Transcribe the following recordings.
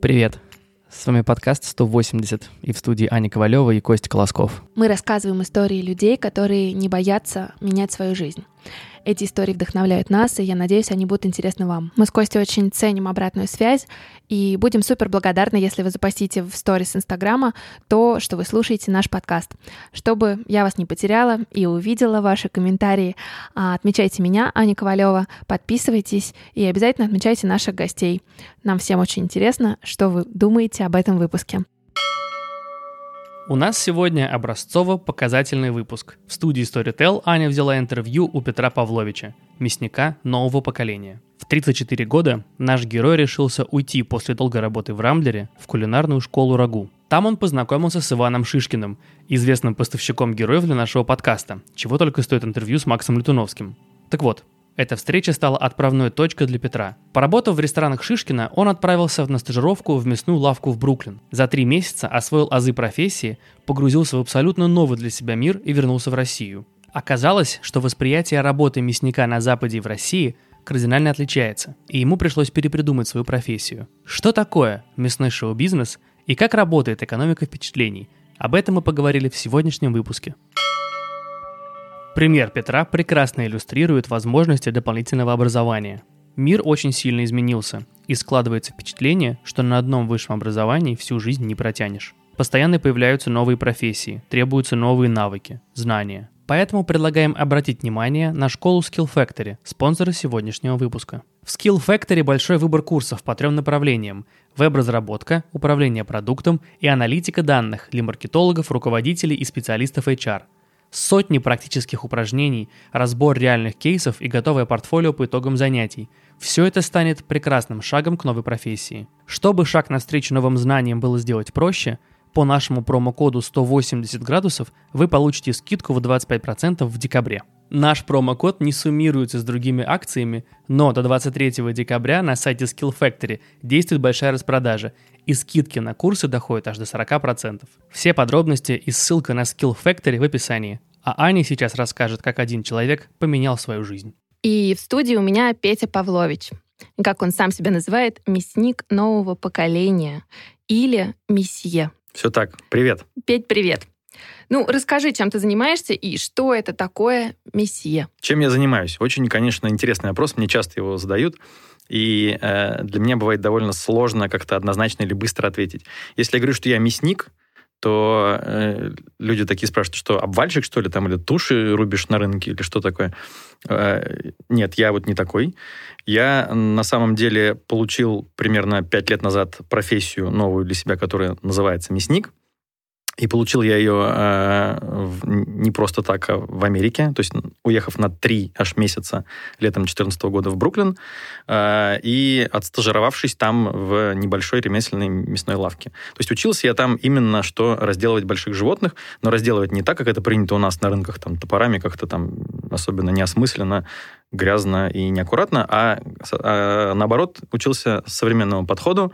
Привет. С вами подкаст 180 и в студии Аня Ковалева и Костя Колосков. Мы рассказываем истории людей, которые не боятся менять свою жизнь. Эти истории вдохновляют нас, и я надеюсь, они будут интересны вам. Мы с Костей очень ценим обратную связь и будем супер благодарны, если вы запостите в сторис Инстаграма то, что вы слушаете наш подкаст. Чтобы я вас не потеряла и увидела ваши комментарии, а, отмечайте меня, Аня Ковалева, подписывайтесь и обязательно отмечайте наших гостей. Нам всем очень интересно, что вы думаете об этом выпуске. У нас сегодня образцово-показательный выпуск. В студии Storytel Аня взяла интервью у Петра Павловича, мясника нового поколения. В 34 года наш герой решился уйти после долгой работы в Рамблере в кулинарную школу Рагу. Там он познакомился с Иваном Шишкиным, известным поставщиком героев для нашего подкаста, чего только стоит интервью с Максом Летуновским. Так вот, эта встреча стала отправной точкой для Петра. Поработав в ресторанах Шишкина, он отправился на стажировку в мясную лавку в Бруклин. За три месяца освоил азы профессии, погрузился в абсолютно новый для себя мир и вернулся в Россию. Оказалось, что восприятие работы мясника на Западе и в России кардинально отличается, и ему пришлось перепридумать свою профессию. Что такое мясной шоу-бизнес и как работает экономика впечатлений? Об этом мы поговорили в сегодняшнем выпуске. Пример Петра прекрасно иллюстрирует возможности дополнительного образования. Мир очень сильно изменился, и складывается впечатление, что на одном высшем образовании всю жизнь не протянешь. Постоянно появляются новые профессии, требуются новые навыки, знания. Поэтому предлагаем обратить внимание на школу Skill Factory, спонсора сегодняшнего выпуска. В Skill Factory большой выбор курсов по трем направлениям – веб-разработка, управление продуктом и аналитика данных для маркетологов, руководителей и специалистов HR – Сотни практических упражнений, разбор реальных кейсов и готовое портфолио по итогам занятий. Все это станет прекрасным шагом к новой профессии. Чтобы шаг навстречу новым знаниям было сделать проще, по нашему промокоду 180 градусов вы получите скидку в 25% в декабре. Наш промокод не суммируется с другими акциями, но до 23 декабря на сайте Skill Factory действует большая распродажа, и скидки на курсы доходят аж до 40%. Все подробности и ссылка на Skill Factory в описании. А Аня сейчас расскажет, как один человек поменял свою жизнь. И в студии у меня Петя Павлович. Как он сам себя называет, мясник нового поколения или месье. Все так. Привет. Петь, привет. Ну, расскажи, чем ты занимаешься и что это такое месье? Чем я занимаюсь? Очень, конечно, интересный вопрос. Мне часто его задают. И э, для меня бывает довольно сложно как-то однозначно или быстро ответить. Если я говорю, что я мясник, то э, люди такие спрашивают, что обвальщик, что ли, там, или туши рубишь на рынке, или что такое. Э, нет, я вот не такой. Я на самом деле получил примерно пять лет назад профессию новую для себя, которая называется мясник. И получил я ее э, не просто так, а в Америке. То есть уехав на три аж месяца летом 2014 года в Бруклин э, и отстажировавшись там в небольшой ремесленной мясной лавке. То есть учился я там именно, что разделывать больших животных, но разделывать не так, как это принято у нас на рынках, там, топорами как-то там особенно неосмысленно, грязно и неаккуратно, а, а наоборот учился современному подходу,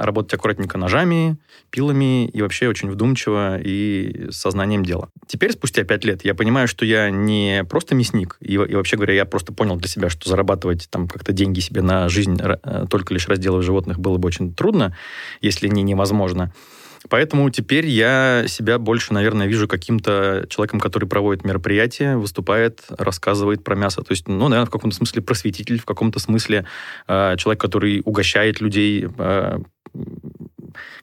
работать аккуратненько ножами, пилами и вообще очень вдумчиво и сознанием дела. Теперь, спустя пять лет, я понимаю, что я не просто мясник, и, и вообще говоря, я просто понял для себя, что зарабатывать там как-то деньги себе на жизнь э, только лишь разделывая животных было бы очень трудно, если не невозможно. Поэтому теперь я себя больше, наверное, вижу каким-то человеком, который проводит мероприятия, выступает, рассказывает про мясо. То есть, ну, наверное, в каком-то смысле просветитель, в каком-то смысле э, человек, который угощает людей э,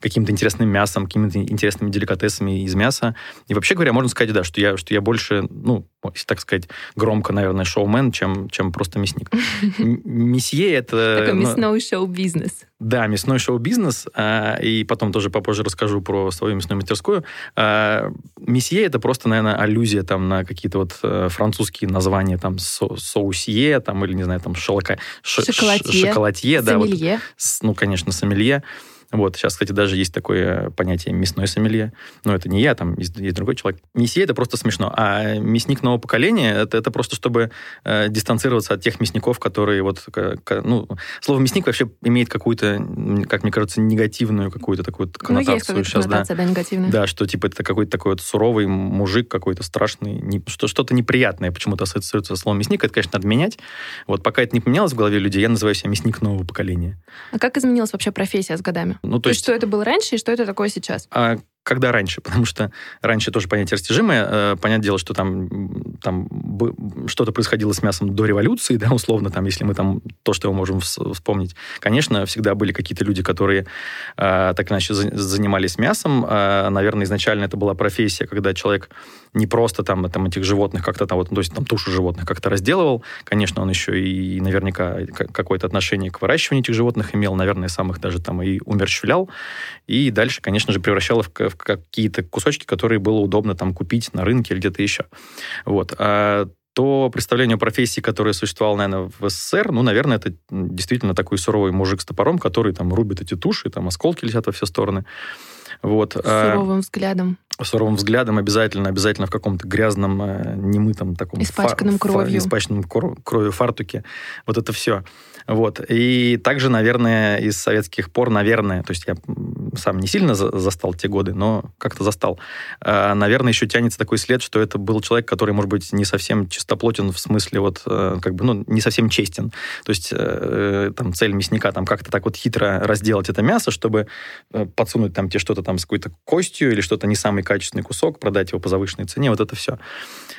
каким-то интересным мясом, какими-то интересными деликатесами из мяса. И вообще говоря, можно сказать, да, что я, что я больше, ну, если так сказать, громко, наверное, шоумен, чем, чем просто мясник. Месье это... Такой ну, мясной шоу-бизнес. Да, мясной шоу-бизнес. А, и потом тоже попозже расскажу про свою мясную мастерскую. А, месье это просто, наверное, аллюзия там на какие-то вот э, французские названия, там со соусье, там, или, не знаю, там шелка... Шоколадье. Шоколадье, да. Вот, ну, конечно, сомелье. Вот, сейчас, кстати, даже есть такое понятие мясной сомелье. Но это не я, там есть, есть другой человек. Месье это просто смешно. А мясник нового поколения это, это просто чтобы э, дистанцироваться от тех мясников, которые вот... К, ну, слово мясник вообще имеет какую-то, как мне кажется, негативную какую-то такую коннотацию ну, есть сейчас, да. да, негативная. Да, что типа это какой-то такой вот суровый мужик какой-то страшный, не, что, что-то неприятное почему-то ассоциируется со словом мясник. Это, конечно, надо менять. Вот пока это не поменялось в голове людей, я называю себя мясник нового поколения. А как изменилась вообще профессия с годами? Ну, то, то есть, что это было раньше и что это такое сейчас? А когда раньше, потому что раньше тоже понятие растяжимое. Э, понятное дело, что там, там что-то происходило с мясом до революции, да, условно, там, если мы там то, что мы можем вспомнить. Конечно, всегда были какие-то люди, которые э, так иначе занимались мясом. Э, наверное, изначально это была профессия, когда человек не просто там, там этих животных как-то там, вот, то есть там тушу животных как-то разделывал. Конечно, он еще и наверняка какое-то отношение к выращиванию этих животных имел, наверное, сам их даже там и умерщвлял. И дальше, конечно же, превращал в, в какие-то кусочки, которые было удобно там купить на рынке или где-то еще. Вот. А то представление о профессии, которое существовало, наверное, в СССР, ну, наверное, это действительно такой суровый мужик с топором, который там рубит эти туши, там осколки летят во все стороны. Вот. А суровым взглядом. Суровым взглядом обязательно, обязательно в каком-то грязном, э, немытом таком... Испачканном фа- кровью. Испачканном кровью фартуке. Вот это все. Вот. И также, наверное, из советских пор, наверное, то есть я сам не сильно застал те годы, но как-то застал. А, наверное, еще тянется такой след, что это был человек, который, может быть, не совсем чистоплотен в смысле вот, э, как бы, ну, не совсем честен. То есть э, там цель мясника там как-то так вот хитро разделать это мясо, чтобы э, подсунуть там тебе что-то там с какой-то костью или что-то не самый качественный кусок, продать его по завышенной цене, вот это все.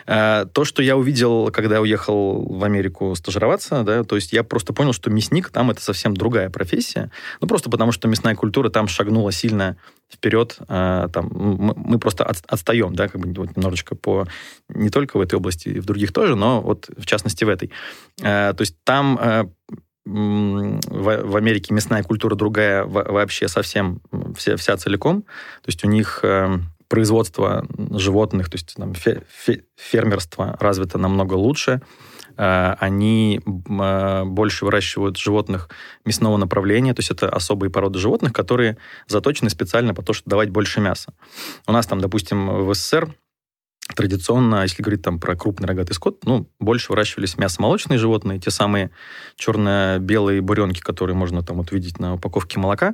А, то, что я увидел, когда я уехал в Америку стажироваться, да, то есть я просто понял, что мясник там это совсем другая профессия, ну просто потому что мясная культура там шагнула сильно вперед, а, там мы, мы просто от, отстаем, да, как бы вот немножечко по не только в этой области, и в других тоже, но вот в частности в этой. А, то есть там а, в, в Америке мясная культура другая вообще совсем вся, вся целиком. То есть у них производство животных, то есть там, фермерство развито намного лучше. Э, они э, больше выращивают животных мясного направления, то есть это особые породы животных, которые заточены специально по то, чтобы давать больше мяса. У нас там, допустим, в СССР традиционно, если говорить там про крупный рогатый скот, ну, больше выращивались мясомолочные животные, те самые черно-белые буренки, которые можно там вот видеть на упаковке молока.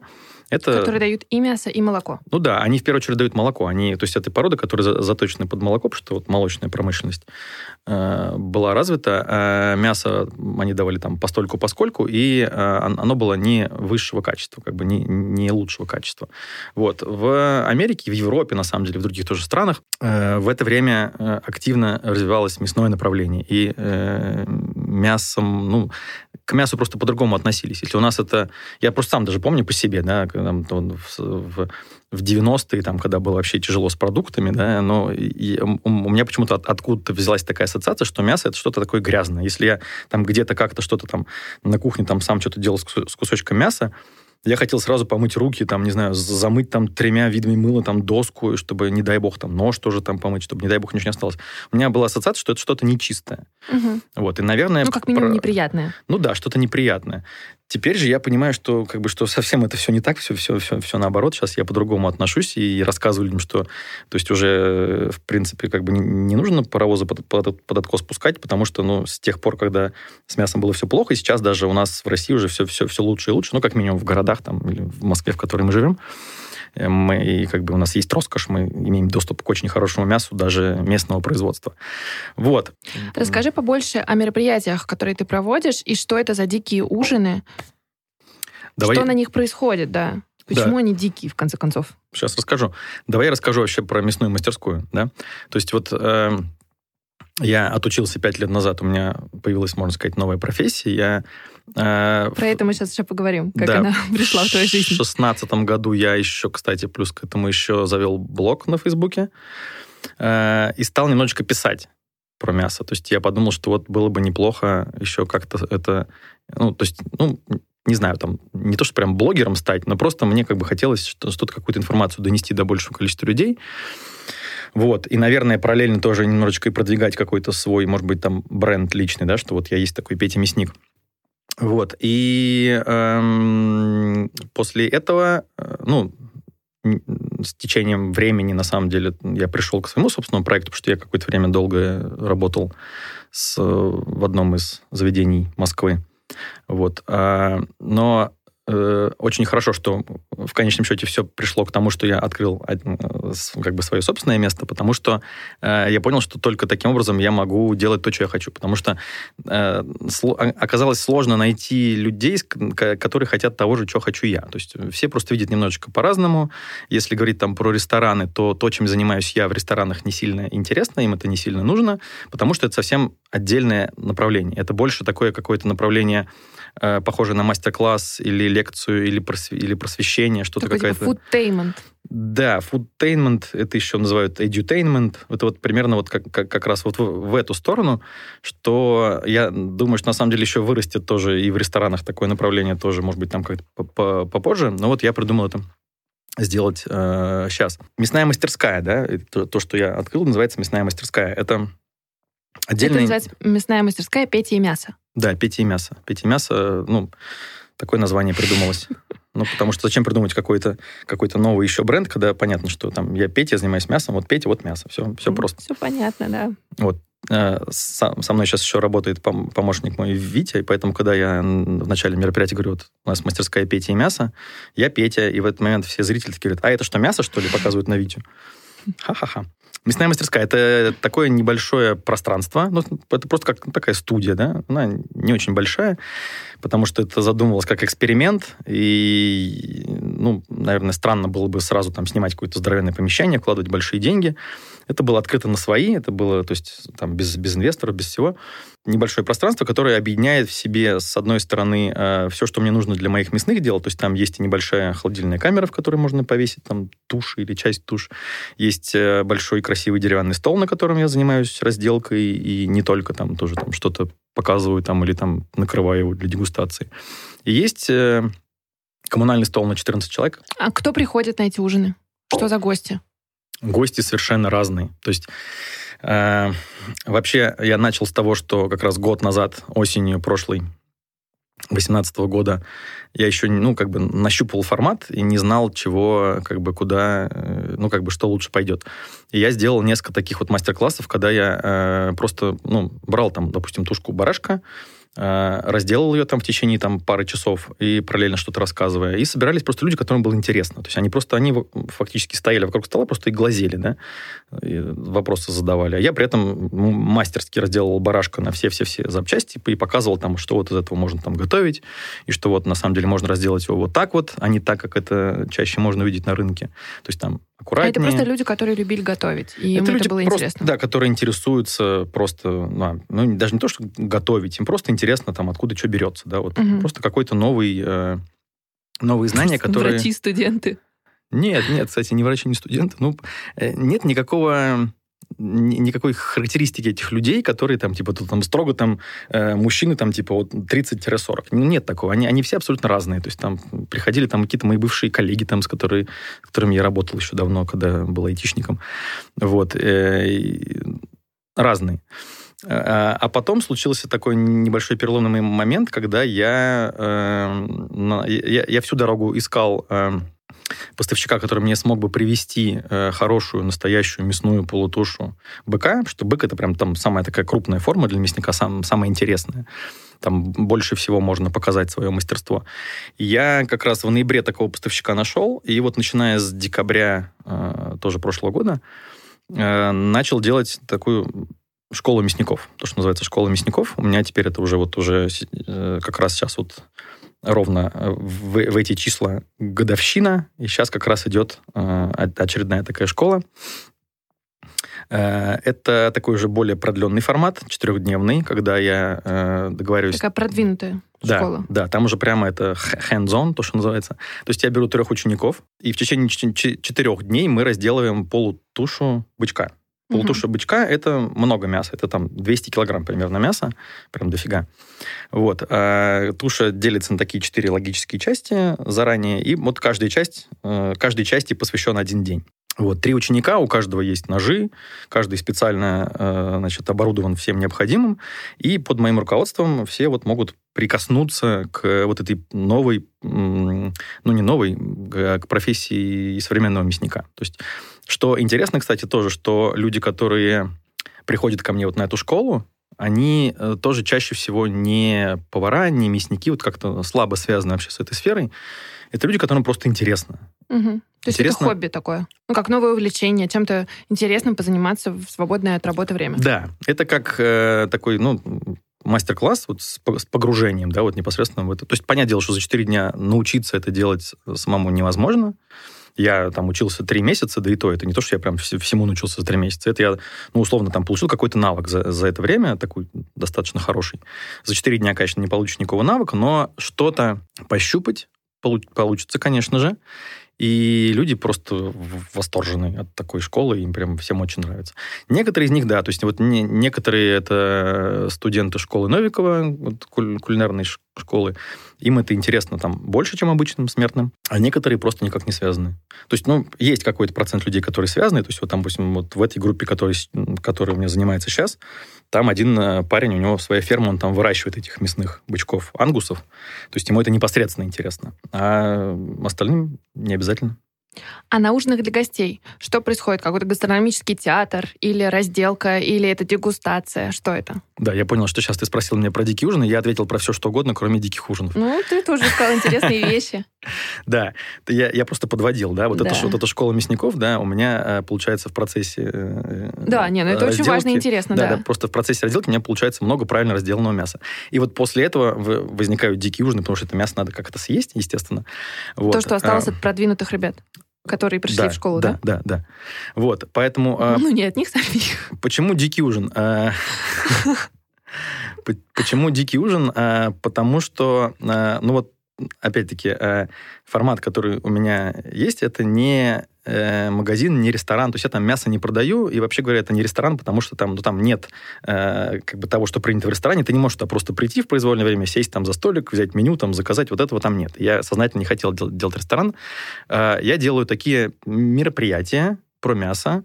Это... Которые дают и мясо, и молоко. Ну да, они в первую очередь дают молоко. Они, то есть это породы, которые заточены под молоко, потому что вот молочная промышленность э, была развита. Э, мясо они давали там постольку поскольку, и э, оно было не высшего качества, как бы не, не лучшего качества. Вот. В Америке, в Европе, на самом деле, в других тоже странах, э, в это время э, активно развивалось мясное направление. И э, мясом, ну, к мясу просто по-другому относились. Если у нас это... Я просто сам даже помню по себе, да, там, в, в, в 90-е, там, когда было вообще тяжело с продуктами, да, но и, у, у меня почему-то от, откуда-то взялась такая ассоциация, что мясо это что-то такое грязное. Если я там где-то как-то что-то там на кухне там сам что-то делал с, с кусочком мяса, я хотел сразу помыть руки, там, не знаю, замыть там тремя видами мыла, там, доску, чтобы, не дай бог, там, нож тоже там помыть, чтобы, не дай бог, ничего не осталось. У меня была ассоциация, что это что-то нечистое. Угу. Вот, и, наверное... Ну, как минимум, про... неприятное. Ну да, что-то неприятное. Теперь же я понимаю, что как бы что совсем это все не так, все, все, все, все наоборот. Сейчас я по-другому отношусь и рассказываю людям, что то есть уже в принципе как бы не, не нужно паровозы под, под, под откос пускать, потому что ну с тех пор, когда с мясом было все плохо, и сейчас даже у нас в России уже все, все, все лучше и лучше, ну как минимум в городах там или в Москве, в которой мы живем, мы, и как бы у нас есть роскошь, мы имеем доступ к очень хорошему мясу, даже местного производства. Вот. Расскажи побольше о мероприятиях, которые ты проводишь, и что это за дикие ужины, Давай... что на них происходит, да. Почему да. они дикие, в конце концов? Сейчас расскажу. Давай я расскажу вообще про мясную мастерскую. Да? То есть вот э, я отучился пять лет назад, у меня появилась, можно сказать, новая профессия. Я Э, Про это мы сейчас еще поговорим, как да, она пришла в твою жизнь. В шестнадцатом году я еще, кстати, плюс к этому еще завел блог на Фейсбуке э, и стал немножечко писать про мясо. То есть я подумал, что вот было бы неплохо еще как-то это... Ну, то есть, ну, не знаю, там, не то, что прям блогером стать, но просто мне как бы хотелось что-то, какую-то информацию донести до большего количества людей. Вот. И, наверное, параллельно тоже немножечко и продвигать какой-то свой, может быть, там, бренд личный, да, что вот я есть такой Петя Мясник. Вот. И эм, после этого, э, ну, с течением времени, на самом деле, я пришел к своему собственному проекту, потому что я какое-то время долго работал с, в одном из заведений Москвы. Вот. А, но э, очень хорошо, что в конечном счете все пришло к тому, что я открыл э, как бы свое собственное место, потому что э, я понял, что только таким образом я могу делать то, что я хочу. Потому что э, сло, оказалось сложно найти людей, которые хотят того же, что хочу я. То есть все просто видят немножечко по-разному. Если говорить там про рестораны, то то, чем занимаюсь я в ресторанах, не сильно интересно, им это не сильно нужно, потому что это совсем отдельное направление. Это больше такое какое-то направление э, похоже на мастер-класс или лекцию, или, просв... или просвещение, что-то Такой какая-то... Типа фудтеймент. Да, фудтейнмент, это еще называют edutainment. Это вот примерно вот как, как, как раз вот в, в эту сторону, что я думаю, что на самом деле еще вырастет тоже и в ресторанах такое направление тоже, может быть, там как-то попозже. Но вот я придумал это сделать э, сейчас. Мясная мастерская, да, то, то, что я открыл, называется мясная мастерская. Это отдельный... Это называется мясная мастерская Петя и мясо. Да, Петя и мясо. Петя и мясо, ну, такое название придумалось. Ну, потому что зачем придумать какой-то какой новый еще бренд, когда понятно, что там я Петя, занимаюсь мясом, вот Петя, вот мясо. Все, все просто. Все понятно, да. Вот. Э, со, со мной сейчас еще работает помощник мой Витя, и поэтому, когда я в начале мероприятия говорю, вот у нас мастерская Петя и мясо, я Петя, и в этот момент все зрители такие говорят, а это что, мясо, что ли, показывают на Витю? Ха-ха-ха. Мясная мастерская – это такое небольшое пространство. Ну, это просто как такая студия, да? Она не очень большая, потому что это задумывалось как эксперимент. И, ну, наверное, странно было бы сразу там снимать какое-то здоровенное помещение, вкладывать большие деньги. Это было открыто на свои, это было, то есть, там, без, без инвесторов, без всего. Небольшое пространство, которое объединяет в себе, с одной стороны, э, все, что мне нужно для моих мясных дел, то есть там есть и небольшая холодильная камера, в которой можно повесить там тушь или часть тушь. Есть э, большой красивый деревянный стол, на котором я занимаюсь разделкой, и не только там тоже там что-то показываю там или там накрываю его для дегустации. И есть э, коммунальный стол на 14 человек. А кто приходит на эти ужины? Что за гости? гости совершенно разные. То есть вообще я начал с того, что как раз год назад, осенью прошлой 2018 года я еще, ну, как бы нащупал формат и не знал, чего, как бы, куда, э, ну, как бы, что лучше пойдет. И я сделал несколько таких вот мастер-классов, когда я э, просто, ну, брал там, допустим, тушку барашка, Э, разделал ее там в течение там, пары часов и параллельно что-то рассказывая. И собирались просто люди, которым было интересно. То есть они просто, они фактически стояли вокруг стола просто и глазели, да, и вопросы задавали. А я при этом мастерски разделал барашка на все-все-все запчасти и показывал там, что вот из этого можно там готовить, и что вот на самом деле можно разделать его вот так вот, а не так, как это чаще можно увидеть на рынке. То есть там аккуратнее. Это просто люди, которые любили готовить, и это им это было просто, интересно. Да, которые интересуются просто, ну, ну, даже не то, что готовить, им просто интересно, там, откуда что берется, да, вот угу. просто какой-то новый, э, новые знания, которые... Врачи, студенты. Нет, нет, кстати, не врачи, не студенты. Ну, э, нет никакого никакой характеристики этих людей, которые там, типа, там строго там э, мужчины там, типа, вот 30-40. Нет такого. Они, они все абсолютно разные. То есть там приходили там какие-то мои бывшие коллеги, там, с, которые, с которыми я работал еще давно, когда был айтишником. Вот. Э, разные. А, а потом случился такой небольшой переломный момент, когда я, э, я, я всю дорогу искал поставщика, который мне смог бы привести э, хорошую, настоящую мясную полутушу быка, что бык это прям там самая такая крупная форма для мясника, сам, самая интересная. Там больше всего можно показать свое мастерство. я как раз в ноябре такого поставщика нашел, и вот начиная с декабря э, тоже прошлого года э, начал делать такую школу мясников. То, что называется школа мясников. У меня теперь это уже вот уже э, как раз сейчас вот ровно э, в, в эти числа годовщина, и сейчас как раз идет э, очередная такая школа. Э, это такой уже более продленный формат, четырехдневный, когда я э, договариваюсь... Такая продвинутая да, школа. Да, там уже прямо это hands-on, то, что называется. То есть я беру трех учеников, и в течение четырех дней мы разделываем полутушу бычка. Полутуша угу. бычка – это много мяса. Это там 200 килограмм примерно мяса. Прям дофига. Вот. А туша делится на такие четыре логические части заранее. И вот каждая часть, э, каждой части посвящен один день. Вот, три ученика, у каждого есть ножи, каждый специально э, значит, оборудован всем необходимым, и под моим руководством все вот могут прикоснуться к вот этой новой, ну не новой, к профессии современного мясника. То есть что интересно, кстати, тоже, что люди, которые приходят ко мне вот на эту школу, они э, тоже чаще всего не повара, не мясники, вот как-то слабо связаны вообще с этой сферой. Это люди, которым просто интересно. Угу. То есть это хобби такое? Ну, как новое увлечение, чем-то интересным позаниматься в свободное от работы время? Да, это как э, такой, ну, мастер-класс вот с погружением, да, вот непосредственно в это. То есть, понятное дело, что за 4 дня научиться это делать самому невозможно. Я там учился три месяца, да и то, это не то, что я прям всему научился за три месяца. Это я, ну, условно, там получил какой-то навык за, за это время, такой достаточно хороший. За четыре дня, конечно, не получишь никакого навыка, но что-то пощупать получится, конечно же. И люди просто восторжены от такой школы, им прям всем очень нравится. Некоторые из них, да, то есть вот не, некоторые это студенты школы Новикова, вот, куль, кулинарной школы, им это интересно там больше, чем обычным смертным, а некоторые просто никак не связаны. То есть, ну, есть какой-то процент людей, которые связаны, то есть вот там, допустим, вот в этой группе, который, которая у меня занимается сейчас, там один э, парень, у него своя ферма, он там выращивает этих мясных бычков, ангусов. То есть ему это непосредственно интересно. А остальным не обязательно. А на ужинах для гостей что происходит? Какой-то гастрономический театр или разделка, или это дегустация? Что это? Да, я понял, что сейчас ты спросил меня про дикие ужины, я ответил про все, что угодно, кроме диких ужинов. Ну, ты тоже сказал интересные вещи. Да, я, я просто подводил, да, вот, да. Это, вот эта школа мясников, да, у меня э, получается в процессе э, Да, не, ну это очень важно и интересно, да. Да, просто в процессе разделки у меня получается много правильно разделанного мяса. И вот после этого возникают дикие ужины, потому что это мясо надо как-то съесть, естественно. Вот. То, что осталось а, от продвинутых ребят которые пришли да, в школу, да? Да, да, да. Вот, поэтому... А, ну, не от них самих. Почему дикий ужин? А, почему дикий ужин? А, потому что, ну вот, опять-таки, формат, который у меня есть, это не э, магазин, не ресторан. То есть я там мясо не продаю, и вообще говоря, это не ресторан, потому что там, ну, там нет э, как бы того, что принято в ресторане. Ты не можешь туда просто прийти в произвольное время, сесть там за столик, взять меню, там заказать. Вот этого там нет. Я сознательно не хотел дел- делать ресторан. Э, я делаю такие мероприятия про мясо,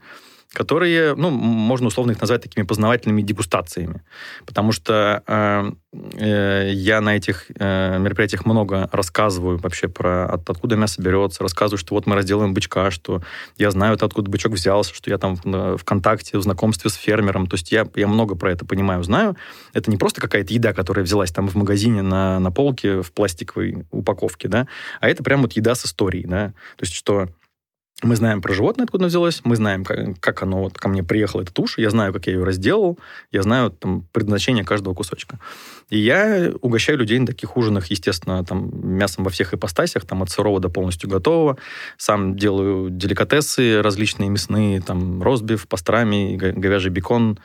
которые, ну, можно условно их назвать такими познавательными дегустациями. Потому что э, э, я на этих э, мероприятиях много рассказываю вообще про от, откуда мясо берется, рассказываю, что вот мы разделаем бычка, что я знаю, откуда бычок взялся, что я там в, в контакте, в знакомстве с фермером. То есть я, я много про это понимаю, знаю. Это не просто какая-то еда, которая взялась там в магазине на, на полке в пластиковой упаковке, да, а это прям вот еда с историей, да. То есть что мы знаем про животное, откуда оно взялось, мы знаем, как, оно вот ко мне приехало, эта туша, я знаю, как я ее разделал, я знаю там, предназначение каждого кусочка. И я угощаю людей на таких ужинах, естественно, там, мясом во всех ипостасях, там, от сырого до полностью готового. Сам делаю деликатесы различные мясные, там, розбив, пастрами, говяжий бекон,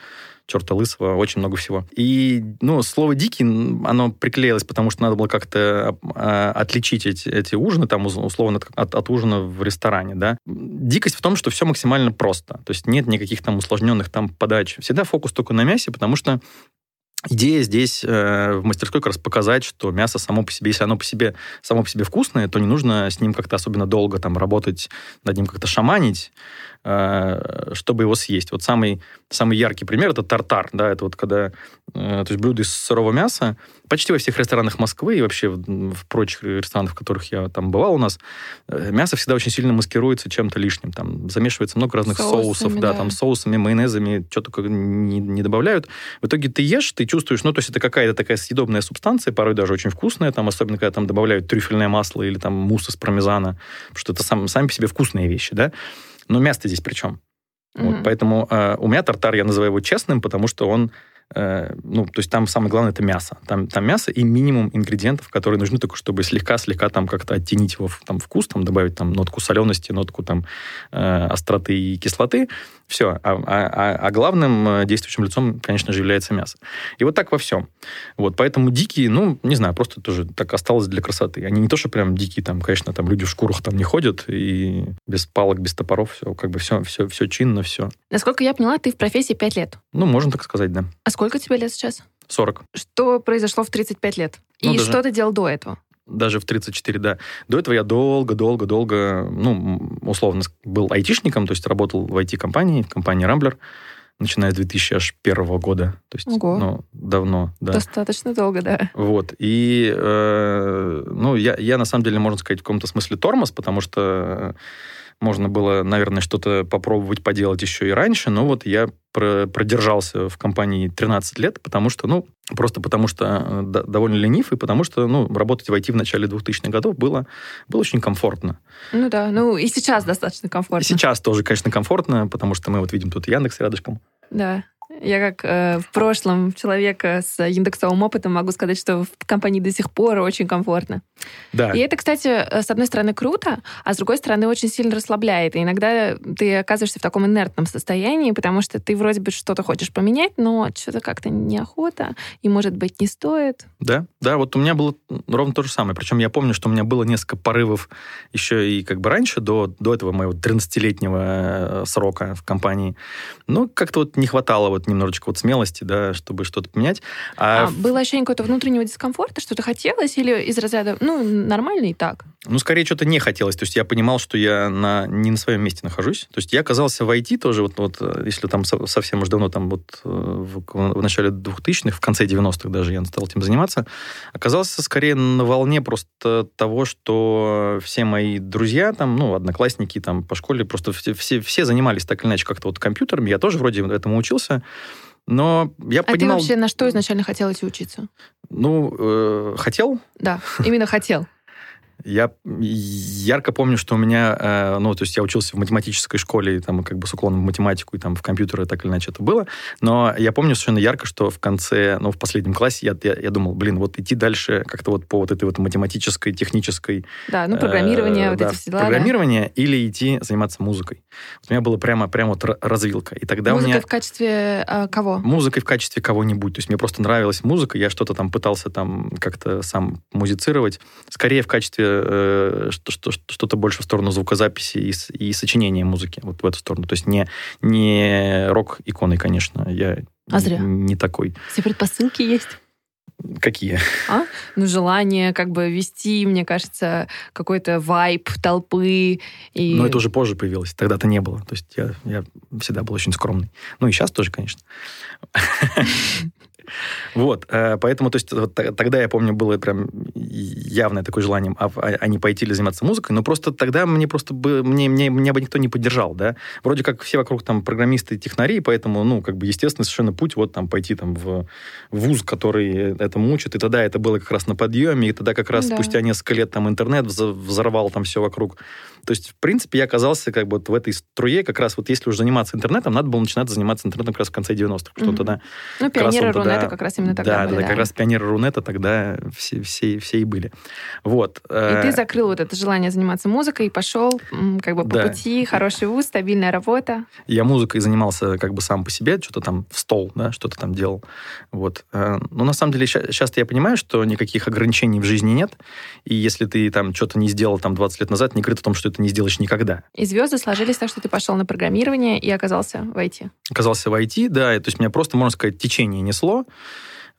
черта лысого, очень много всего. И, ну, слово «дикий», оно приклеилось, потому что надо было как-то а, отличить эти, эти ужины, там, условно, от, от ужина в ресторане, да. Дикость в том, что все максимально просто. То есть нет никаких там усложненных там подач. Всегда фокус только на мясе, потому что Идея здесь э, в мастерской как раз показать, что мясо само по себе, если оно по себе, само по себе вкусное, то не нужно с ним как-то особенно долго там работать, над ним как-то шаманить, чтобы его съесть. Вот самый, самый яркий пример – это тартар. Да, это вот когда, э, то есть блюдо из сырого мяса, почти во всех ресторанах Москвы и вообще в, в прочих ресторанах, в которых я там бывал у нас, э, мясо всегда очень сильно маскируется чем-то лишним. Там замешивается много разных соусами, соусов, да, да, там соусами, майонезами, что только не, не добавляют. В итоге ты ешь, ты чувствуешь, ну, то есть это какая-то такая съедобная субстанция, порой даже очень вкусная, там, особенно когда там добавляют трюфельное масло или там мусс из пармезана, потому что это сам, сами по себе вкусные вещи, да. Но мясо здесь при чем? Mm-hmm. Вот, поэтому э, у меня тартар, я называю его честным, потому что он Э, ну, то есть там самое главное это мясо. Там, там мясо и минимум ингредиентов, которые нужны только, чтобы слегка-слегка там как-то оттенить его там, вкус, там добавить там нотку солености, нотку там э, остроты и кислоты. Все. А, а, а, а главным э, действующим лицом, конечно же, является мясо. И вот так во всем. Вот, поэтому дикие, ну, не знаю, просто тоже так осталось для красоты. Они не то, что прям дикие, там, конечно, там люди в шкурах там не ходят, и без палок, без топоров, все, как бы все, все, все чинно, все. Насколько я поняла, ты в профессии 5 лет. Ну, можно так сказать, да. А сколько тебе лет сейчас? 40. Что произошло в 35 лет? Ну, И даже... что ты делал до этого? даже в 34, да. До этого я долго-долго-долго, ну, условно, был айтишником, то есть работал в IT-компании, в компании Рамблер, начиная с 2001 года. То есть, Ого. ну, давно, да. Достаточно долго, да. Вот. И, э, ну, я, я, на самом деле, можно сказать, в каком-то смысле тормоз, потому что можно было, наверное, что-то попробовать поделать еще и раньше, но вот я продержался в компании 13 лет, потому что, ну, просто потому что э, довольно ленив, и потому что, ну, работать в IT в начале 2000-х годов было, было очень комфортно. Ну да, ну и сейчас достаточно комфортно. И сейчас тоже, конечно, комфортно, потому что мы вот видим тут Яндекс рядышком. Да. Я как э, в прошлом человека с индексовым опытом могу сказать, что в компании до сих пор очень комфортно. Да. И это, кстати, э, с одной стороны круто, а с другой стороны очень сильно расслабляет. И иногда ты оказываешься в таком инертном состоянии, потому что ты вроде бы что-то хочешь поменять, но что-то как-то неохота, и, может быть, не стоит. Да, да, вот у меня было ровно то же самое. Причем я помню, что у меня было несколько порывов еще и как бы раньше, до, до этого моего 13-летнего э, срока в компании. Но как-то вот не хватало вот немножечко вот смелости, да, чтобы что-то поменять. А, а было ощущение какого-то внутреннего дискомфорта, что-то хотелось, или из разряда, ну, нормально и так? Ну, скорее, что-то не хотелось. То есть я понимал, что я на, не на своем месте нахожусь. То есть я оказался в IT тоже, вот, вот если там совсем уж давно, там вот э, в, в начале 2000-х, в конце 90-х даже я стал этим заниматься, оказался скорее на волне просто того, что все мои друзья, там, ну, одноклассники там по школе, просто все, все, все занимались так или иначе как-то вот компьютерами. Я тоже вроде этому учился. Но я а понимал... ты вообще на что изначально хотел идти учиться? Ну, э, хотел. Да, именно хотел. Я ярко помню, что у меня, э, ну, то есть я учился в математической школе, и там как бы с уклоном в математику, и там в компьютеры так или иначе это было, но я помню совершенно ярко, что в конце, ну, в последнем классе я, я, я думал, блин, вот идти дальше как-то вот по вот этой вот математической, технической... Да, ну, программирование, э, вот да, эти все дела. Программирование да. или идти заниматься музыкой. Вот у меня было прямо, прямо вот развилка. И тогда Музыкой у меня... в качестве э, кого? Музыкой в качестве кого-нибудь. То есть мне просто нравилась музыка, я что-то там пытался там как-то сам музицировать. Скорее в качестве э, что, что, что-то больше в сторону звукозаписи и, и сочинения музыки, вот в эту сторону. То есть не, не рок-иконы, конечно, я а зря. не такой. Все предпосылки есть? Какие? А? Ну, желание как бы вести, мне кажется, какой-то вайб толпы. И... Но это уже позже появилось, тогда-то не было. То есть я, я всегда был очень скромный. Ну и сейчас тоже, конечно. Вот, э, поэтому, то есть, вот, тогда, я помню, было прям явное такое желание, а, а, а не пойти или заниматься музыкой, но просто тогда мне просто бы, мне, мне, меня бы никто не поддержал, да. Вроде как все вокруг там программисты и технари, поэтому, ну, как бы, естественно, совершенно путь вот там пойти там в вуз, который этому учит, и тогда это было как раз на подъеме, и тогда как раз да. спустя несколько лет там интернет взорвал там все вокруг. То есть, в принципе, я оказался как бы вот в этой струе, как раз вот если уже заниматься интернетом, надо было начинать заниматься интернетом как раз в конце 90-х, что mm-hmm. тогда... Ну, пионеры Рунета как раз именно тогда да, были, да, да, как раз пионеры Рунета тогда все, все, все и были. Вот. И ты э, закрыл вот это желание заниматься музыкой и пошел как бы по да. пути, хороший вуз, стабильная работа. Я музыкой занимался как бы сам по себе, что-то там в стол, да, что-то там делал. Вот. Э, но на самом деле сейчас я понимаю, что никаких ограничений в жизни нет, и если ты там что-то не сделал там 20 лет назад, не говорит о том, что это не сделаешь никогда. И звезды сложились так, что ты пошел на программирование и оказался в IT. Оказался в IT, да. То есть меня просто, можно сказать, течение несло.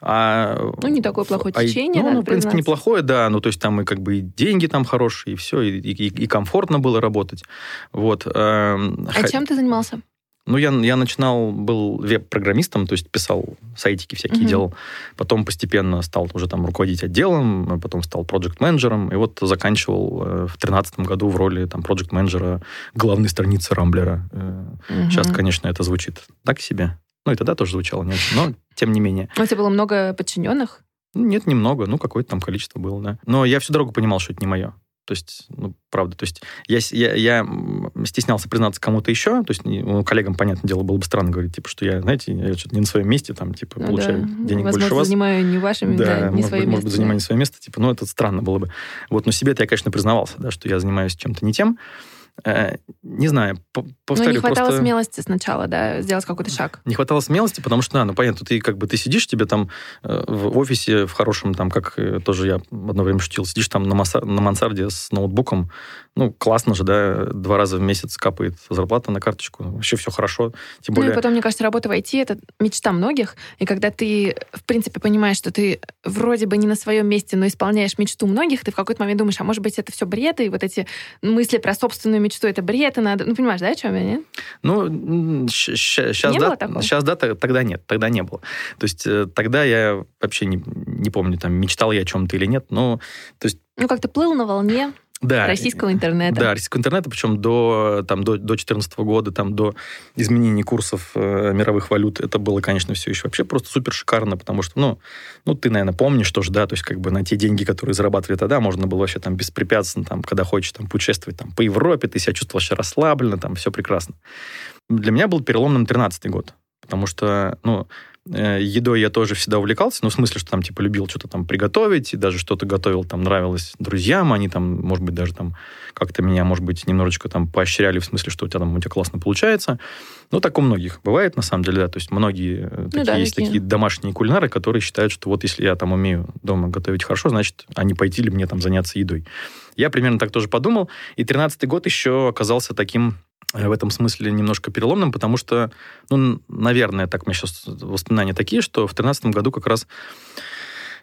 А, ну, не такое плохое течение, а, Ну, в принципе, неплохое, да. Ну, то есть там и как бы и деньги там хорошие, и все, и, и, и комфортно было работать. Вот. Эм, а Х... чем ты занимался? Ну, я, я начинал, был веб-программистом, то есть писал сайтики всякие, угу. делал. Потом постепенно стал уже там руководить отделом, а потом стал проект-менеджером. И вот заканчивал э, в 2013 году в роли там проект-менеджера главной страницы Рамблера. Угу. Сейчас, конечно, это звучит так себе. Ну, и тогда тоже звучало не очень, но тем не менее. А у тебя было много подчиненных? Нет, немного, ну, какое-то там количество было, да. Но я всю дорогу понимал, что это не мое. То есть, ну, правда, то есть я, я, я стеснялся признаться кому-то еще, то есть ну, коллегам, понятное дело, было бы странно говорить, типа, что я, знаете, я что-то не на своем месте, там, типа, ну, получаю да. денег Возможно, больше вас. занимаю не вашим, да, да не может свое быть, место. Может быть, занимаю не свое место, типа, ну, это странно было бы. Вот, но себе-то я, конечно, признавался, да, что я занимаюсь чем-то не тем, Э, не знаю, повторю, Ну, не хватало просто... смелости сначала, да, сделать какой-то шаг. Не хватало смелости, потому что, да, ну, понятно, ты как бы ты сидишь тебе там э, в офисе в хорошем, там, как э, тоже я одно время шутил, сидишь там на, маса... на мансарде с ноутбуком, ну, классно же, да, два раза в месяц капает зарплата на карточку, вообще все хорошо, тем более... Ну, и потом, мне кажется, работа в IT — это мечта многих, и когда ты, в принципе, понимаешь, что ты вроде бы не на своем месте, но исполняешь мечту многих, ты в какой-то момент думаешь, а может быть, это все бред, и вот эти мысли про собственную мечту, это бред, и надо... Ну, понимаешь, да, о чем я, нет? Ну, сейчас, не да, сейчас, да, тогда нет, тогда не было. То есть э, тогда я вообще не, не помню, там, мечтал я о чем-то или нет, но, то есть... Ну, как-то плыл на волне. Да, российского интернета. Да, российского интернета, причем до, там, до, до 2014 года, там, до изменений курсов э, мировых валют, это было, конечно, все еще вообще просто супер шикарно, потому что, ну, ну, ты, наверное, помнишь тоже, да, то есть как бы на те деньги, которые зарабатывали тогда, можно было вообще там беспрепятственно, там, когда хочешь там путешествовать там, по Европе, ты себя чувствовал вообще расслабленно, там, все прекрасно. Для меня был переломным 13 год, потому что, ну, едой я тоже всегда увлекался, ну, в смысле, что там, типа, любил что-то там приготовить, и даже что-то готовил, там, нравилось друзьям, они там, может быть, даже там как-то меня, может быть, немножечко там поощряли, в смысле, что у тебя там, у тебя классно получается. Ну, так у многих бывает, на самом деле, да, то есть многие э, ну, такие, да, есть такие. такие домашние кулинары, которые считают, что вот если я там умею дома готовить хорошо, значит, а не пойти ли мне там заняться едой. Я примерно так тоже подумал, и 13-й год еще оказался таким Э, в этом смысле немножко переломным, потому что, ну, наверное, так у меня сейчас воспоминания такие, что в 2013 году как раз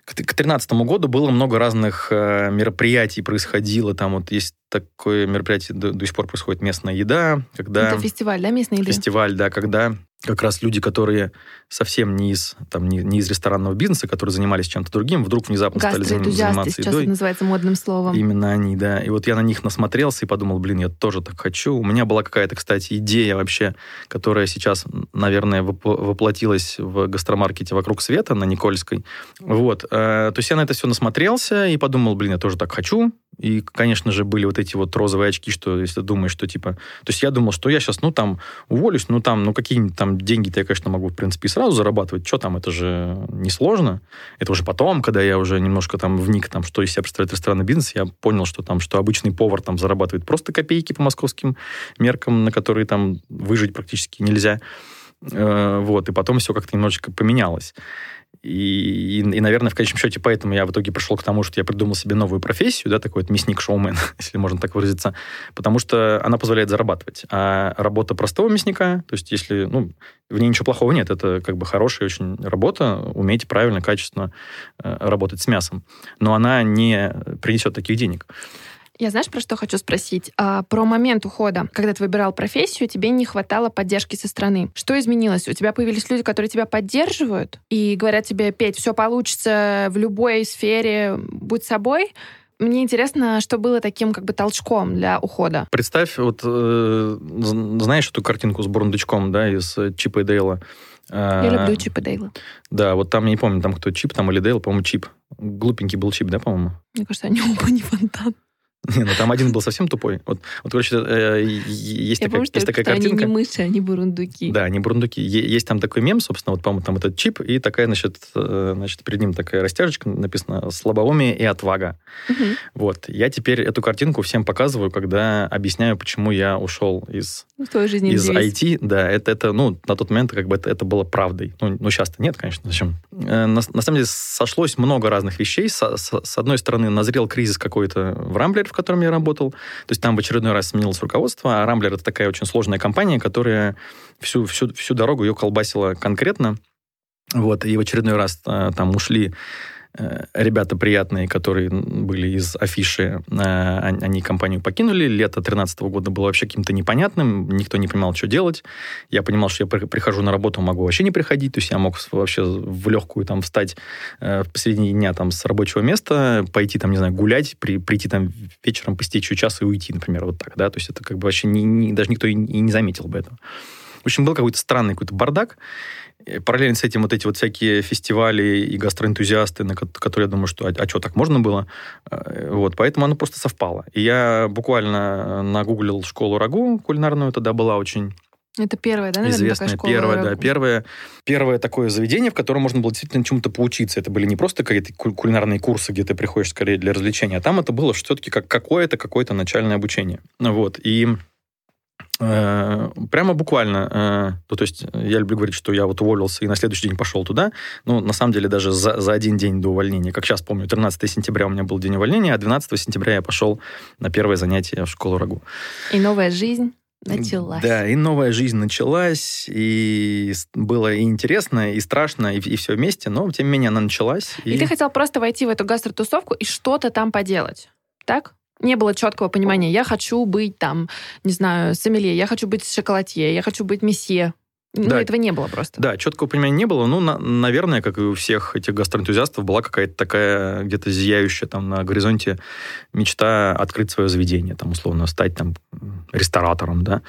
к 2013 году было много разных э, мероприятий происходило. Там вот есть такое мероприятие, до, до сих пор происходит местная еда, когда... Это фестиваль, да, местная еда? Фестиваль, да, когда как раз люди, которые совсем не из, там, не, не из ресторанного бизнеса, которые занимались чем-то другим, вдруг внезапно стали заниматься сейчас едой. это называется модным словом. Именно они, да. И вот я на них насмотрелся и подумал, блин, я тоже так хочу. У меня была какая-то, кстати, идея вообще, которая сейчас, наверное, воплотилась в гастромаркете «Вокруг света» на Никольской. Вот. Э, то есть я на это все насмотрелся и подумал, блин, я тоже так хочу. И, конечно же, были вот эти вот розовые очки, что если думаешь, что типа... То есть я думал, что я сейчас, ну, там, уволюсь, ну, там, ну, какие-нибудь там деньги-то я, конечно, могу, в принципе, и сразу зарабатывать. Что там, это же несложно. Это уже потом, когда я уже немножко там вник, там, что из себя представляет ресторанный бизнес, я понял, что там, что обычный повар там зарабатывает просто копейки по московским меркам, на которые там выжить практически нельзя. Э, вот, и потом все как-то немножечко поменялось. И, и, и, наверное, в конечном счете поэтому я в итоге пришел к тому, что я придумал себе новую профессию, да, такой вот мясник-шоумен, если можно так выразиться, потому что она позволяет зарабатывать. А работа простого мясника, то есть если, ну, в ней ничего плохого нет, это как бы хорошая очень работа, уметь правильно, качественно э, работать с мясом. Но она не принесет таких денег. Я знаешь, про что хочу спросить? А, про момент ухода. Когда ты выбирал профессию, тебе не хватало поддержки со стороны. Что изменилось? У тебя появились люди, которые тебя поддерживают и говорят тебе, Петь, все получится в любой сфере, будь собой. Мне интересно, что было таким как бы толчком для ухода. Представь, вот э, знаешь эту картинку с бурундучком, да, из Чипа и Дейла? Я люблю Чипа Дейла. Да, вот там, я не помню, там кто Чип, там или Дейл, по-моему, Чип. Глупенький был Чип, да, по-моему? Мне кажется, они оба не фонтан. Не, ну там один был совсем тупой. Вот, вот короче, э, есть, Я такая, помню, есть такая картинка. Они не мыши, они бурундуки. Да, они бурундуки. Есть там такой мем, собственно, вот, по-моему, там этот чип, и такая, значит, э, значит, перед ним такая растяжечка, написано «слабоумие и отвага». Угу. Вот. Я теперь эту картинку всем показываю, когда объясняю, почему я ушел из, твоей жизни из IT. Да, это, это, ну, на тот момент как бы это, это было правдой. Ну, ну сейчас-то нет, конечно, зачем? Э, на, на самом деле сошлось много разных вещей. С, с, с одной стороны, назрел кризис какой-то в Рамблере, в котором я работал. То есть там в очередной раз сменилось руководство, а Рамблер это такая очень сложная компания, которая всю, всю, всю дорогу ее колбасила конкретно. Вот, и в очередной раз а, там ушли Э, ребята приятные, которые были из афиши, э, они компанию покинули. Лето 2013 года было вообще каким-то непонятным, никто не понимал, что делать. Я понимал, что я прихожу на работу, могу вообще не приходить, то есть я мог вообще в легкую там встать э, в посредине дня там с рабочего места, пойти там, не знаю, гулять, при, прийти там вечером, посидеть еще час и уйти, например, вот так, да, то есть это как бы вообще не, не, даже никто и не заметил бы этого. В общем, был какой-то странный какой-то бардак, Параллельно с этим вот эти вот всякие фестивали и гастроэнтузиасты, на которые я думаю, что а, а что, так можно было? Э, вот, поэтому оно просто совпало. И я буквально нагуглил школу Рагу кулинарную, тогда была очень это первое, да, наверное, Известное, такая школа первое, да, первое, первое такое заведение, в котором можно было действительно чему-то поучиться. Это были не просто какие-то кулинарные курсы, где ты приходишь скорее для развлечения, а там это было все-таки как какое-то, какое-то начальное обучение. Вот, и Э, прямо буквально, э, ну, то есть я люблю говорить, что я вот уволился и на следующий день пошел туда, ну, на самом деле даже за, за один день до увольнения, как сейчас помню, 13 сентября у меня был день увольнения, а 12 сентября я пошел на первое занятие в школу РАГУ. И новая жизнь началась. Да, и новая жизнь началась, и было и интересно, и страшно, и, и все вместе, но, тем не менее, она началась. И... и ты хотел просто войти в эту гастротусовку и что-то там поделать, так? Не было четкого понимания. Я хочу быть там, не знаю, сомелье, я хочу быть шоколадье, я хочу быть месье. Ну, Да. этого не было просто. Да, четкого понимания не было. Ну, на- наверное, как и у всех этих гастроэнтузиастов, была какая-то такая где-то зияющая там на горизонте мечта открыть свое заведение, там, условно, стать там ресторатором, да.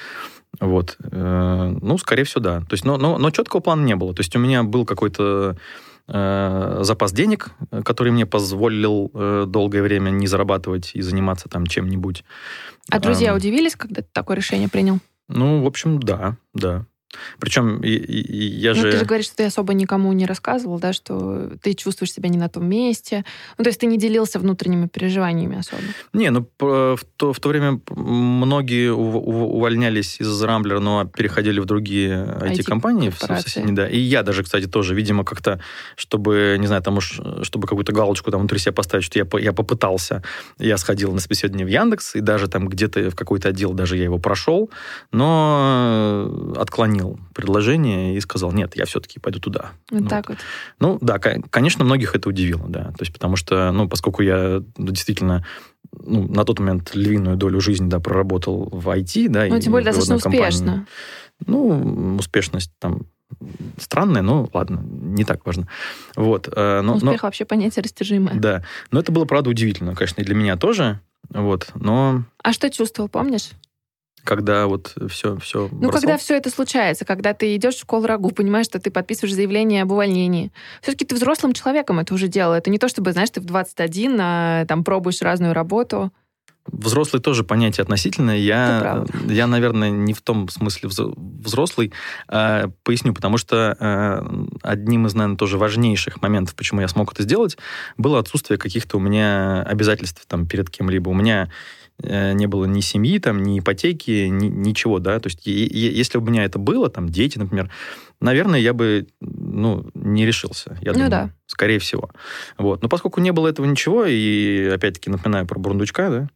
Вот. Э, Ну, скорее всего, да. То есть, но, но, но четкого плана не было. То есть у меня был какой-то э, запас денег, который мне позволил э, долгое время не зарабатывать и заниматься там чем-нибудь. А друзья Ам, удивились, когда ты такое решение принял? Ну, в общем, да, да. Причем и- и- я Ну, же... ты же говоришь, что ты особо никому не рассказывал, да, что ты чувствуешь себя не на том месте. Ну, то есть ты не делился внутренними переживаниями особо. Не, ну в то, в то время многие ув- ув- увольнялись из Рамблера, но переходили в другие IT-компании, со- в соседние, да. И я даже, кстати, тоже, видимо, как-то, чтобы, не знаю, там уж, чтобы какую-то галочку там внутри себя поставить, что я, я попытался, я сходил на собеседование в Яндекс, и даже там где-то в какой-то отдел даже я его прошел, но э, отклонил предложение и сказал, нет, я все-таки пойду туда. Вот Ну, так вот. ну, да, ко- конечно, многих это удивило, да. То есть, потому что, ну, поскольку я ну, действительно ну, на тот момент львиную долю жизни, да, проработал в IT, да. Ну, и тем более достаточно компании. успешно. Ну, успешность там странная, но ладно, не так важно. Вот. э, Но, но- Успех вообще понятие растяжимое. да. Но это было, правда, удивительно, конечно, и для меня тоже. Вот. Но А что чувствовал, помнишь? Когда вот все, все Ну, когда все это случается, когда ты идешь в школу РАГУ, понимаешь, что ты подписываешь заявление об увольнении. Все-таки ты взрослым человеком это уже делал. Это не то, чтобы, знаешь, ты в 21 а, там пробуешь разную работу. Взрослый тоже понятие относительное. Я, я, наверное, не в том смысле взро- взрослый. А, поясню, потому что а, одним из, наверное, тоже важнейших моментов, почему я смог это сделать, было отсутствие каких-то у меня обязательств там перед кем-либо. У меня не было ни семьи, там, ни ипотеки, ни- ничего, да. То есть, е- е- если бы у меня это было, там, дети, например, наверное, я бы, ну, не решился. Я Ну думаю, да. Скорее всего. Вот. Но поскольку не было этого ничего, и опять-таки напоминаю про Бурундучка, да,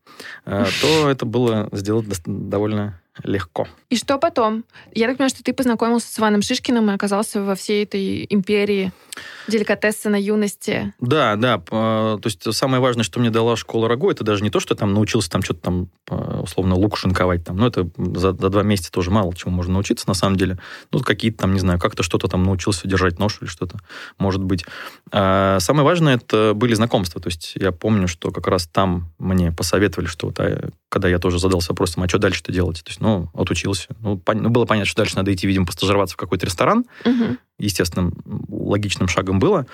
э, то это было сделать довольно легко. И что потом? Я так понимаю, что ты познакомился с Иваном Шишкиным и оказался во всей этой империи деликатеса на юности. Да, да. э, То есть самое важное, что мне дала школа РАГО, это даже не то, что там научился там что-то там, э, условно, лук шинковать там. Ну, это за, за два месяца тоже мало чему можно научиться, на самом деле. Ну, какие-то там, не знаю, как-то что-то там научился держать нож или что-то, может быть. А самое важное, это были знакомства. То есть я помню, что как раз там мне посоветовали, что вот, а, когда я тоже задался вопросом, а что дальше-то делать? То есть, ну, отучился. Ну, пон- ну, было понятно, что дальше надо идти, видимо, постажироваться в какой-то ресторан, Мгм. естественным, логичным шагом было.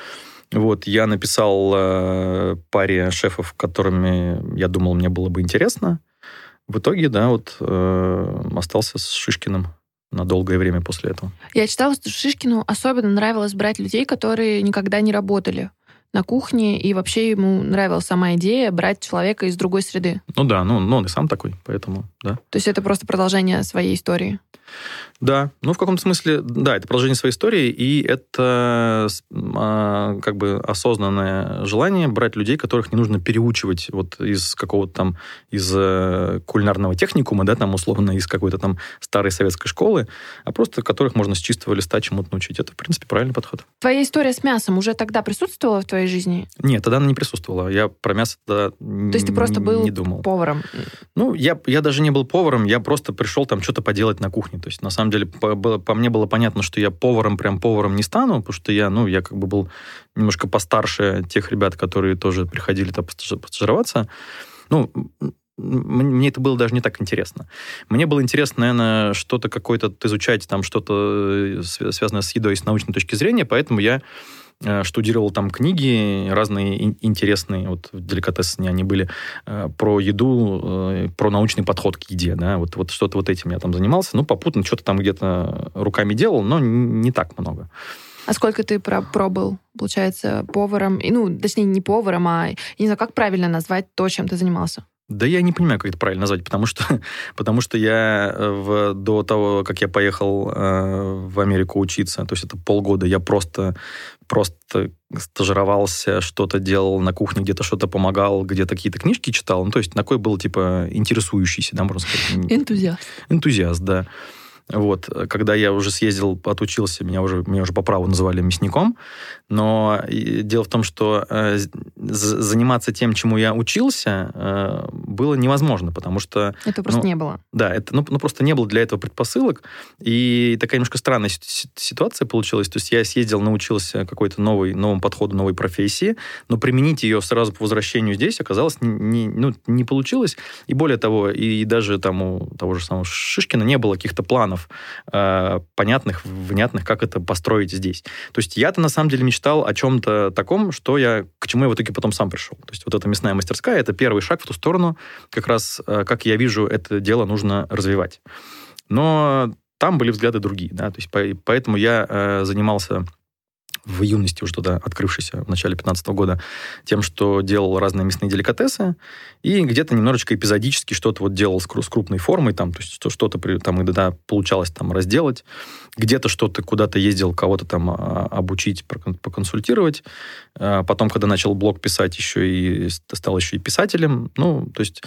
Вот, я написал э, паре шефов, которыми я думал, мне было бы интересно. В итоге, да, вот э, остался с Шишкиным на долгое время после этого. Я читала, что Шишкину особенно нравилось брать людей, которые никогда не работали на кухне, и вообще ему нравилась сама идея брать человека из другой среды. Ну да, ну, ну он и сам такой, поэтому, да. То есть это просто продолжение своей истории. Да, ну в каком-то смысле, да, это продолжение своей истории, и это а, как бы осознанное желание брать людей, которых не нужно переучивать вот из какого-то там, из э, кулинарного техникума, да, там условно из какой-то там старой советской школы, а просто которых можно с чистого листа чему-то научить. Это, в принципе, правильный подход. Твоя история с мясом уже тогда присутствовала в твоей жизни? Нет, тогда она не присутствовала. Я про мясо тогда То есть ты просто был не думал. поваром? Ну, я, я даже не был поваром, я просто пришел там что-то поделать на кухне. То есть, на самом деле, по, было- по мне было понятно, что я поваром, прям поваром не стану, потому что я, ну, я как бы был немножко постарше тех ребят, которые тоже приходили там постаж- постажироваться. Ну, мне это было даже не так интересно. Мне было интересно, наверное, что-то какое-то изучать, там что-то э, свя- связанное с едой с научной точки зрения, поэтому я штудировал там книги разные ин- интересные, вот деликатесные они были, э, про еду, э, про научный подход к еде, да, вот, вот что-то вот этим я там занимался, ну, попутно что-то там где-то руками делал, но не так много. А сколько ты про пробыл, получается, поваром? И, ну, точнее, не поваром, а, я не знаю, как правильно назвать то, чем ты занимался? Да я не понимаю, как это правильно назвать, потому что, потому что я э, в, до того, как я поехал э, в Америку учиться, то есть это полгода, я просто, просто стажировался, что-то делал на кухне, где-то что-то помогал, где-то какие-то книжки читал. Ну, то есть такой был, типа, интересующийся, да, можно сказать. Энтузиаст. энтузиаст, да. Вот, когда я уже съездил, отучился, меня уже, меня уже по праву называли мясником, но дело в том, что э, заниматься тем, чему я учился, э, было невозможно, потому что... Это просто ну, не было. Да, это, ну, ну, просто не было для этого предпосылок, и такая немножко странная ситуация получилась. То есть я съездил, научился какой-то новый, новому подходу, новой профессии, но применить ее сразу по возвращению здесь оказалось не, не, ну, не получилось. И более того, и даже там у того же самого Шишкина не было каких-то планов э, понятных, внятных, как это построить здесь. То есть я-то на самом деле мечтал о чем-то таком, что я, к чему я в итоге потом сам пришел. То есть вот эта мясная мастерская, это первый шаг в ту сторону, как раз, э, как я вижу, это дело нужно развивать. Но там были взгляды другие, да, то есть поэтому я э, занимался в юности уже туда открывшийся в начале 15 года, тем, что делал разные мясные деликатесы, и где-то немножечко эпизодически что-то вот делал с, с крупной формой, там, то есть что-то там иногда получалось там разделать, где-то что-то куда-то ездил, кого-то там а, обучить, поконсультировать. А потом, когда начал блог писать, еще и стал еще и писателем. Ну, то есть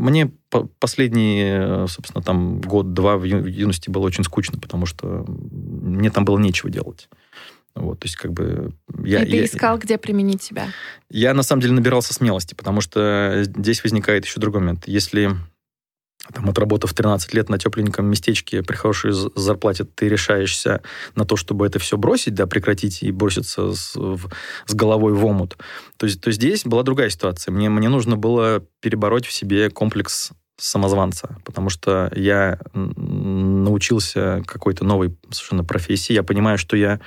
мне последний, собственно, там год-два в юности было очень скучно, потому что мне там было нечего делать. Вот, то есть как бы... Я, И ты я, искал, где применить себя? Я, на самом деле, набирался смелости, потому что здесь возникает еще другой момент. Если там, отработав 13 лет на тепленьком местечке при хорошей зарплате, ты решаешься на то, чтобы это все бросить, да, прекратить и броситься с, в, с головой в омут, то, то здесь была другая ситуация. Мне, мне нужно было перебороть в себе комплекс самозванца, потому что я научился какой-то новой совершенно профессии. Я понимаю, что я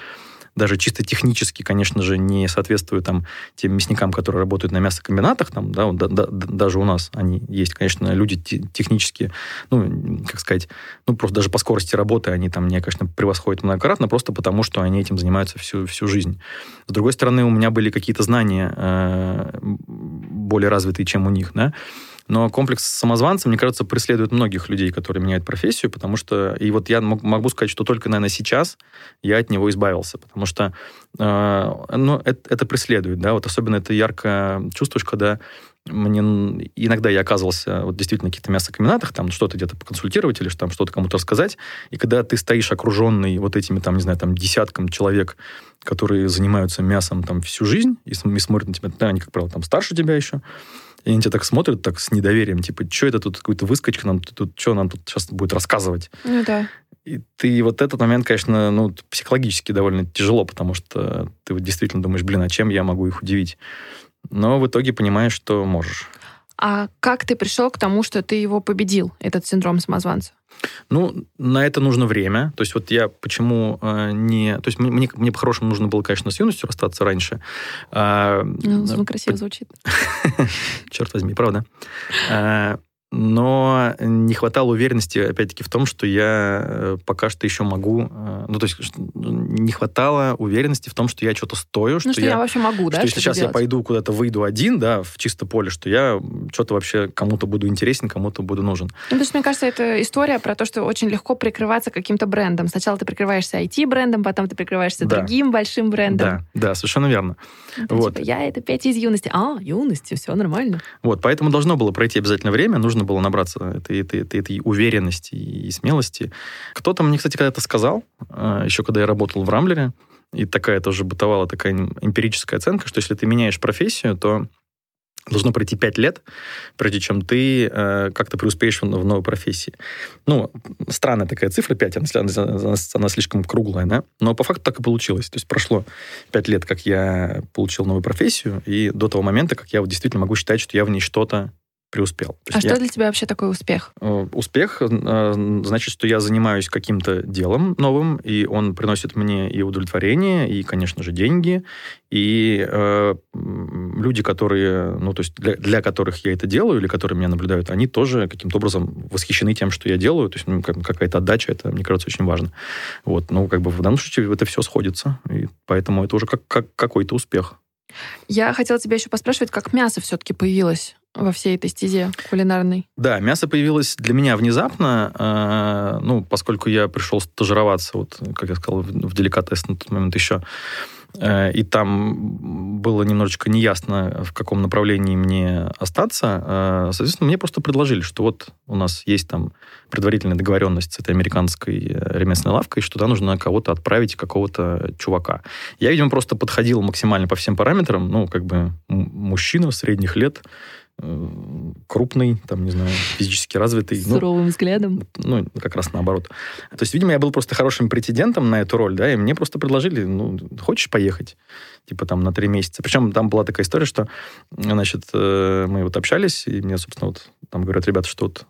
даже чисто технически, конечно же, не соответствует там тем мясникам, которые работают на мясокомбинатах, там, да, да, да, даже у нас они есть, конечно, люди технически, ну, как сказать, ну, просто даже по скорости работы они там мне, конечно, превосходят многократно, просто потому, что они этим занимаются всю, всю жизнь. С другой стороны, у меня были какие-то знания э, более развитые, чем у них, да, но комплекс самозванца, мне кажется, преследует многих людей, которые меняют профессию, потому что... И вот я могу сказать, что только, наверное, сейчас я от него избавился, потому что э, ну, это, это преследует, да, вот особенно это ярко чувствуешь, когда мне иногда я оказывался вот действительно каких-то мясокомбинатах, там что-то где-то поконсультировать или там что-то кому-то рассказать, и когда ты стоишь окруженный вот этими, там, не знаю, там, десятком человек, которые занимаются мясом там всю жизнь, и, и смотрят на тебя, да, они, как правило, там старше тебя еще, и они тебя так смотрят, так с недоверием, типа, что это тут какой-то выскочка нам тут, что нам тут сейчас будет рассказывать? Ну да. И ты вот этот момент, конечно, ну, психологически довольно тяжело, потому что ты вот действительно думаешь, блин, а чем я могу их удивить? Но в итоге понимаешь, что можешь. А как ты пришел к тому, что ты его победил, этот синдром самозванца? Ну, на это нужно время. То есть вот я почему э, не... То есть мне, мне по-хорошему нужно было, конечно, с юностью расстаться раньше. Э, ну, красиво звучит. Черт возьми, правда. Но не хватало уверенности, опять-таки, в том, что я э, пока что еще могу... Э, ну, то есть не хватало уверенности в том, что я что-то стою, что, ну, что я, я вообще могу, да? Что если сейчас делать? я пойду куда-то выйду один, да, в чисто поле, что я что-то вообще кому-то буду интересен, кому-то буду нужен. Ну, потому что, мне кажется, это история про то, что очень легко прикрываться каким-то брендом. Сначала ты прикрываешься IT-брендом, потом ты прикрываешься да. другим большим брендом. Да, да, совершенно верно. Это, вот. Типа, я это Петя из юности. А, юности, все нормально. Вот, поэтому должно было пройти обязательно время, нужно нужно было набраться этой, этой, этой, этой уверенности и смелости. Кто-то мне, кстати, когда-то сказал, а, еще когда я работал в Рамблере, и такая тоже бытовала такая эмпирическая оценка, что если ты меняешь профессию, то должно пройти 5 лет, прежде чем ты э, как-то преуспеешь в, новой профессии. Ну, странная такая цифра 5, она, она, она слишком круглая, да? Но по факту так и получилось. То есть прошло 5 лет, как я получил новую профессию, и до того момента, как я вот действительно могу считать, что я в ней что-то преуспел. А что я... для тебя вообще такой успех? Э, успех э, значит, что я занимаюсь каким-то делом новым, и он приносит мне и удовлетворение, и, конечно же, деньги, и э, люди, которые, ну, то есть для, для которых я это делаю, или которые меня наблюдают, они тоже каким-то образом восхищены тем, что я делаю, то есть ну, какая-то отдача, это, мне кажется, очень важно. Вот, ну, как бы в данном случае это все сходится, и поэтому это уже как, как какой-то успех. Я хотела тебя еще поспрашивать, как мясо все-таки появилось во всей этой стезе кулинарной? Да, мясо появилось для меня внезапно, э, ну, поскольку я пришел стажироваться, вот, как я сказал, в, деликатес на тот момент еще, э, и там было немножечко неясно, в каком направлении мне остаться. Э, соответственно, мне просто предложили, что вот у нас есть там предварительная договоренность с этой американской э, ремесленной лавкой, что туда нужно кого-то отправить, какого-то чувака. Я, видимо, просто подходил максимально по всем параметрам, ну, как бы мужчина средних лет, крупный, там, не знаю, физически развитый. С ну, суровым взглядом. Ну, как раз наоборот. То есть, видимо, я был просто хорошим претендентом на эту роль, да, и мне просто предложили, ну, хочешь поехать? Типа там на три месяца. Причем там была такая история, что, значит, э, мы вот общались, и мне, собственно, вот там говорят, ребята, что вот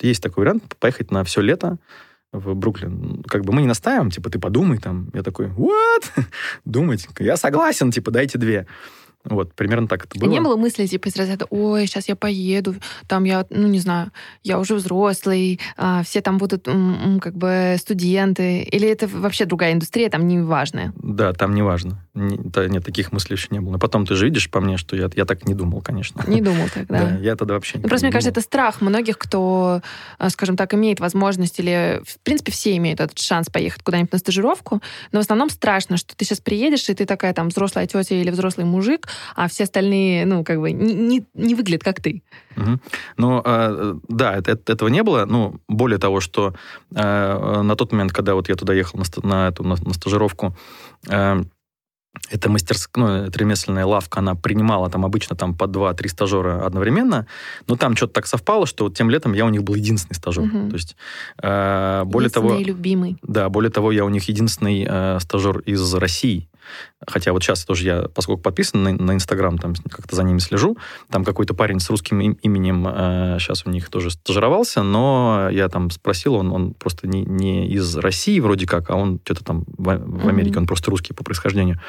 есть такой вариант поехать на все лето в Бруклин. Как бы мы не настаиваем, типа, ты подумай там. Я такой, what? Думать? Я согласен, типа, дайте две. Вот, примерно так это было. И не было мысли, типа, из разряда, ой, сейчас я поеду, там я, ну, не знаю, я уже взрослый, а, все там будут как бы студенты, или это вообще другая индустрия, там не важная? Да, там не важно. Да, нет, таких мыслей еще не было. Но потом ты же видишь по мне, что я, я так не думал, конечно. Не думал тогда. Да, я тогда вообще не ну, Просто мне кажется, это страх многих, кто, а, скажем так, имеет возможность, или, в принципе, все имеют этот шанс поехать куда-нибудь на стажировку, но в основном страшно, что ты сейчас приедешь, и ты такая там взрослая тетя или взрослый мужик, а все остальные, ну, как бы не, не, не выглядят как ты. Угу. Ну, э, да, это, это, этого не было. Ну, более того, что э, на тот момент, когда вот я туда ехал на, на эту на, на стажировку, э, эта мастерская, ну, эта ремесленная лавка, она принимала там обычно там по два-три стажера одновременно, но там что-то так совпало, что вот тем летом я у них был единственный стажер. Угу. То есть, э, более того... любимый. Да, более того, я у них единственный э, стажер из России. Хотя вот сейчас тоже я, поскольку подписан на Инстаграм, там как-то за ними слежу, там какой-то парень с русским именем э, сейчас у них тоже стажировался, но я там спросил, он, он просто не, не из России вроде как, а он что-то там в, в Америке, mm-hmm. он просто русский по происхождению.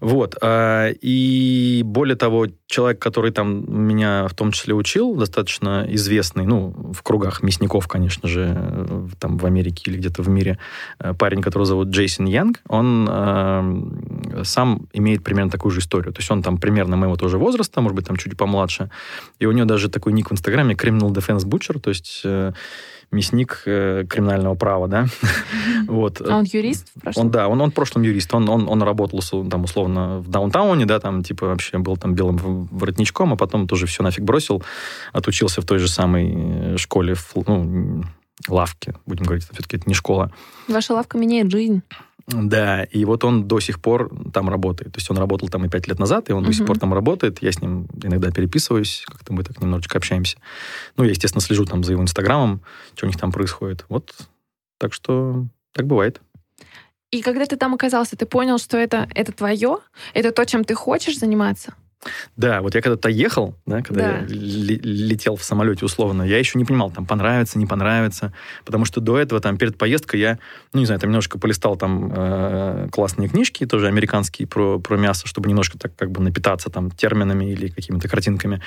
Вот. А, и более того, человек, который там меня в том числе учил, достаточно известный, ну, в кругах мясников, конечно же, там в Америке или где-то в мире, э, парень, которого зовут Джейсон Янг, он э, сам имеет примерно такую же историю. То есть он там примерно моего тоже возраста, может быть, там чуть помладше. И у него даже такой ник в Инстаграме Criminal Defense Butcher, то есть э, мясник э, криминального права, да. вот. А он юрист в прошлом? Он, да, он, он в прошлом юрист. Он, он, он работал там условно в даунтауне, да, там типа вообще был там белым воротничком, а потом тоже все нафиг бросил, отучился в той же самой э, школе, ну, лавке, будем говорить, все-таки это не школа. Ваша лавка меняет жизнь. Да, и вот он до сих пор там работает. То есть он работал там и пять лет назад, и он угу. до сих пор там работает. Я с ним иногда переписываюсь, как-то мы так немножечко общаемся. Ну, я, естественно, слежу там за его инстаграмом, что у них там происходит. Вот, так что так бывает. И когда ты там оказался, ты понял, что это, это твое? Это то, чем ты хочешь заниматься? Да, вот я когда-то ехал, да, когда да. я летел в самолете условно, я еще не понимал, там, понравится, не понравится, потому что до этого, там, перед поездкой я, ну, не знаю, там немножко полистал там э, классные книжки, тоже американские, про, про мясо, чтобы немножко так как бы напитаться там терминами или какими-то картинками.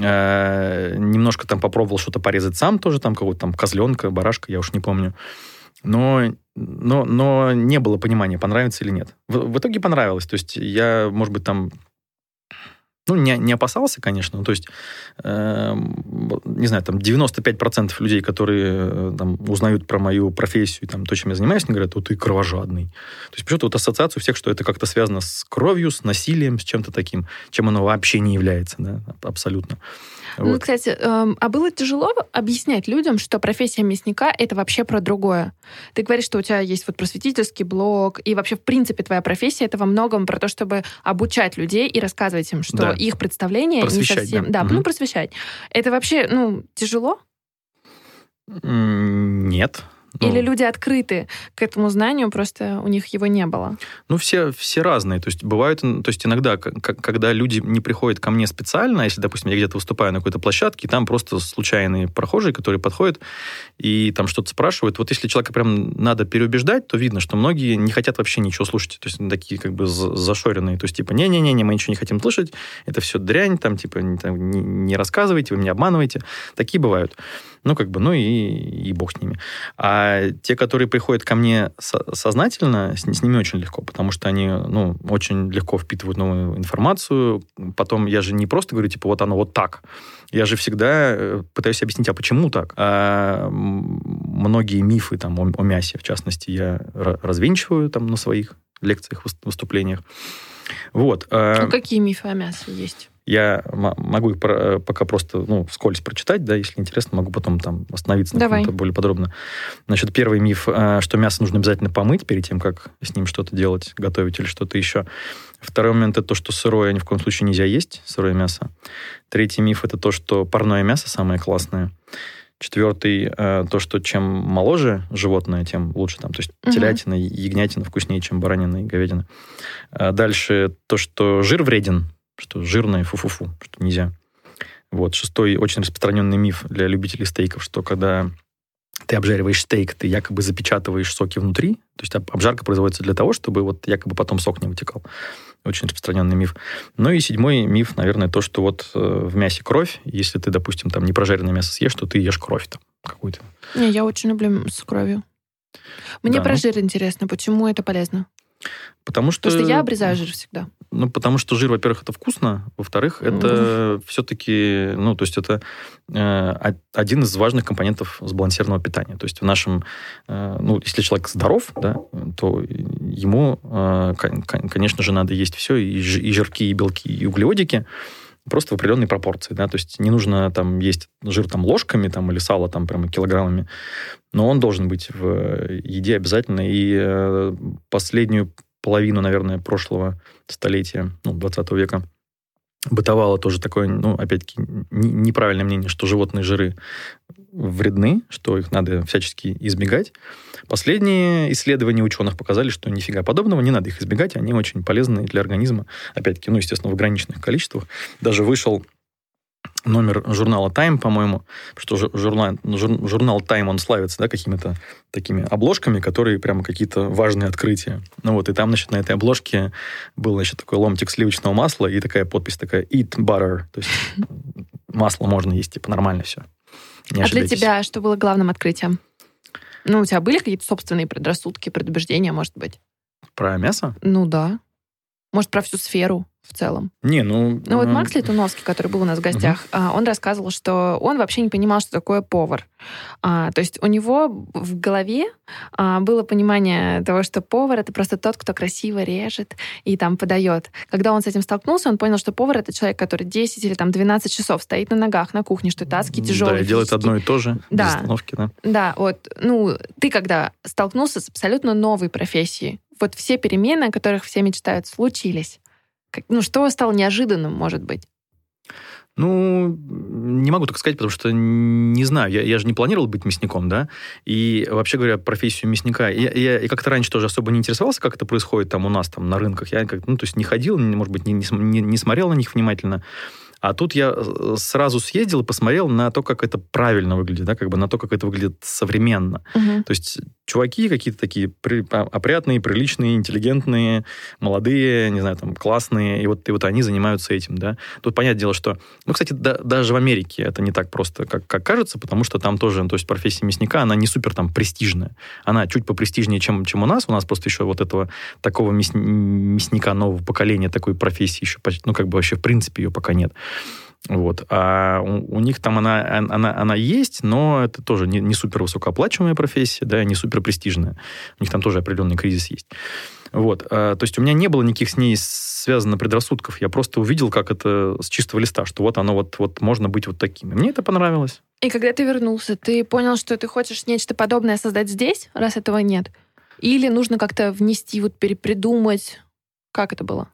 Э, немножко там попробовал что-то порезать сам тоже, там, какого-то там козленка, барашка, я уж не помню. Но но, но не было понимания, понравится или нет. В, в итоге понравилось. То есть я, может быть, там ну, не, не опасался, конечно. То есть, э, не знаю, там 95% людей, которые э, там, узнают про мою профессию, там, то, чем я занимаюсь, они говорят, вот ты кровожадный. То есть, почему-то вот ассоциация у всех, что это как-то связано с кровью, с насилием, с чем-то таким, чем оно вообще не является, да, абсолютно. Ну, вот. кстати, э, а было тяжело объяснять людям, что профессия мясника — это вообще про другое? Ты говоришь, что у тебя есть вот просветительский блог, и вообще, в принципе, твоя профессия — это во многом про то, чтобы обучать людей и рассказывать им, что да. их представление не совсем... Да, да угу. ну, просвещать. Это вообще, ну, тяжело? Нет. Ну, Или люди открыты к этому знанию, просто у них его не было? Ну, все, все разные. То есть бывают, то есть иногда, когда люди не приходят ко мне специально, если, допустим, я где-то выступаю на какой-то площадке, и там просто случайные прохожие, которые подходят и там что-то спрашивают. Вот если человека прям надо переубеждать, то видно, что многие не хотят вообще ничего слушать. То есть такие как бы зашоренные. То есть типа, не-не-не, мы ничего не хотим слышать, это все дрянь, там типа не, не, не рассказывайте, вы меня обманываете. Такие бывают. Ну, как бы, ну и, и бог с ними. А те, которые приходят ко мне сознательно, с, с ними очень легко, потому что они, ну, очень легко впитывают новую информацию. Потом я же не просто говорю, типа, вот оно вот так. Я же всегда э, пытаюсь объяснить, а почему так? А многие мифы там о, о мясе, в частности, я развенчиваю там на своих лекциях, выступлениях. Вот. А какие мифы о мясе есть? Я могу их пока просто, ну, вскользь прочитать, да, если интересно, могу потом там остановиться Давай. на более подробно. Значит, первый миф, что мясо нужно обязательно помыть перед тем, как с ним что-то делать, готовить или что-то еще. Второй момент – это то, что сырое ни в коем случае нельзя есть, сырое мясо. Третий миф – это то, что парное мясо самое классное. Четвертый э, то, что чем моложе животное, тем лучше. Там, то есть угу. телятина, ягнятина вкуснее, чем баранина и говядина. А дальше то, что жир вреден, что жирное фу-фу-фу, что нельзя. Вот. Шестой очень распространенный миф для любителей стейков, что когда ты обжариваешь стейк, ты якобы запечатываешь соки внутри. То есть обжарка производится для того, чтобы вот якобы потом сок не вытекал. Очень распространенный миф. Ну и седьмой миф, наверное, то, что вот э, в мясе кровь. Если ты, допустим, там не прожаренное мясо съешь, то ты ешь кровь там какую-то. Не, я очень люблю с кровью. Мне да, про ну... жир интересно, почему это полезно? Потому что... Потому что я обрезаю жир всегда. Ну, потому что жир, во-первых, это вкусно, во-вторых, это mm. все-таки, ну, то есть это э, один из важных компонентов сбалансированного питания. То есть в нашем, э, ну, если человек здоров, да, то ему, э, конечно же, надо есть все, и, и жирки, и белки, и углеводики, просто в определенной пропорции, да, то есть не нужно там есть жир там ложками там или сало там прямо килограммами, но он должен быть в еде обязательно. И э, последнюю половину, наверное, прошлого столетия, ну, 20 века, бытовало тоже такое, ну, опять-таки, неправильное мнение, что животные жиры вредны, что их надо всячески избегать. Последние исследования ученых показали, что нифига подобного, не надо их избегать, они очень полезны для организма, опять-таки, ну, естественно, в ограниченных количествах. Даже вышел номер журнала Time, по-моему, что журнал, журнал Time, он славится, да, какими-то такими обложками, которые прямо какие-то важные открытия. Ну вот, и там, значит, на этой обложке был, значит, такой ломтик сливочного масла и такая подпись такая «Eat butter», то есть масло можно есть, типа, нормально все. Не а для тебя что было главным открытием? Ну, у тебя были какие-то собственные предрассудки, предубеждения, может быть? Про мясо? Ну да. Может, про всю сферу? В целом. Не, ну... Ну вот Макс Летуновский, который был у нас в гостях, угу. он рассказывал, что он вообще не понимал, что такое повар. А, то есть у него в голове а, было понимание того, что повар — это просто тот, кто красиво режет и там подает. Когда он с этим столкнулся, он понял, что повар — это человек, который 10 или там 12 часов стоит на ногах на кухне, что это адски тяжелый. Да, и делает одно и то же. Да. да. Да, вот. Ну, ты когда столкнулся с абсолютно новой профессией, вот все перемены, о которых все мечтают, случились. Ну, что стало неожиданным, может быть? Ну, не могу так сказать, потому что не знаю. Я, я же не планировал быть мясником, да. И вообще говоря, профессию мясника. Я, я, я как-то раньше тоже особо не интересовался, как это происходит там у нас, там, на рынках. Я как ну, то есть не ходил, может быть, не, не, не смотрел на них внимательно. А тут я э, сразу съездил и посмотрел на то, как это правильно выглядит, да, как бы на то, как это выглядит современно. Угу. То есть чуваки какие-то такие при, а, опрятные, приличные, интеллигентные, молодые, не знаю, там, классные, и вот, и вот они занимаются этим, да. Тут понятное дело, что... Ну, кстати, да, даже в Америке это не так просто, как, как кажется, потому что там тоже, ну, то есть профессия мясника, она не супер там престижная. Она чуть попрестижнее, чем, чем у нас. У нас просто еще вот этого такого мясника нового поколения, такой профессии еще, ну, как бы вообще в принципе ее пока нет. Вот. А у, у них там она, она, она есть, но это тоже не, не супер высокооплачиваемая профессия, да, не супер престижная. У них там тоже определенный кризис есть. Вот. А, то есть у меня не было никаких с ней связано предрассудков. Я просто увидел, как это с чистого листа, что вот оно вот, вот можно быть вот таким. И мне это понравилось. И когда ты вернулся, ты понял, что ты хочешь нечто подобное создать здесь, раз этого нет? Или нужно как-то внести, вот перепридумать? Как это было?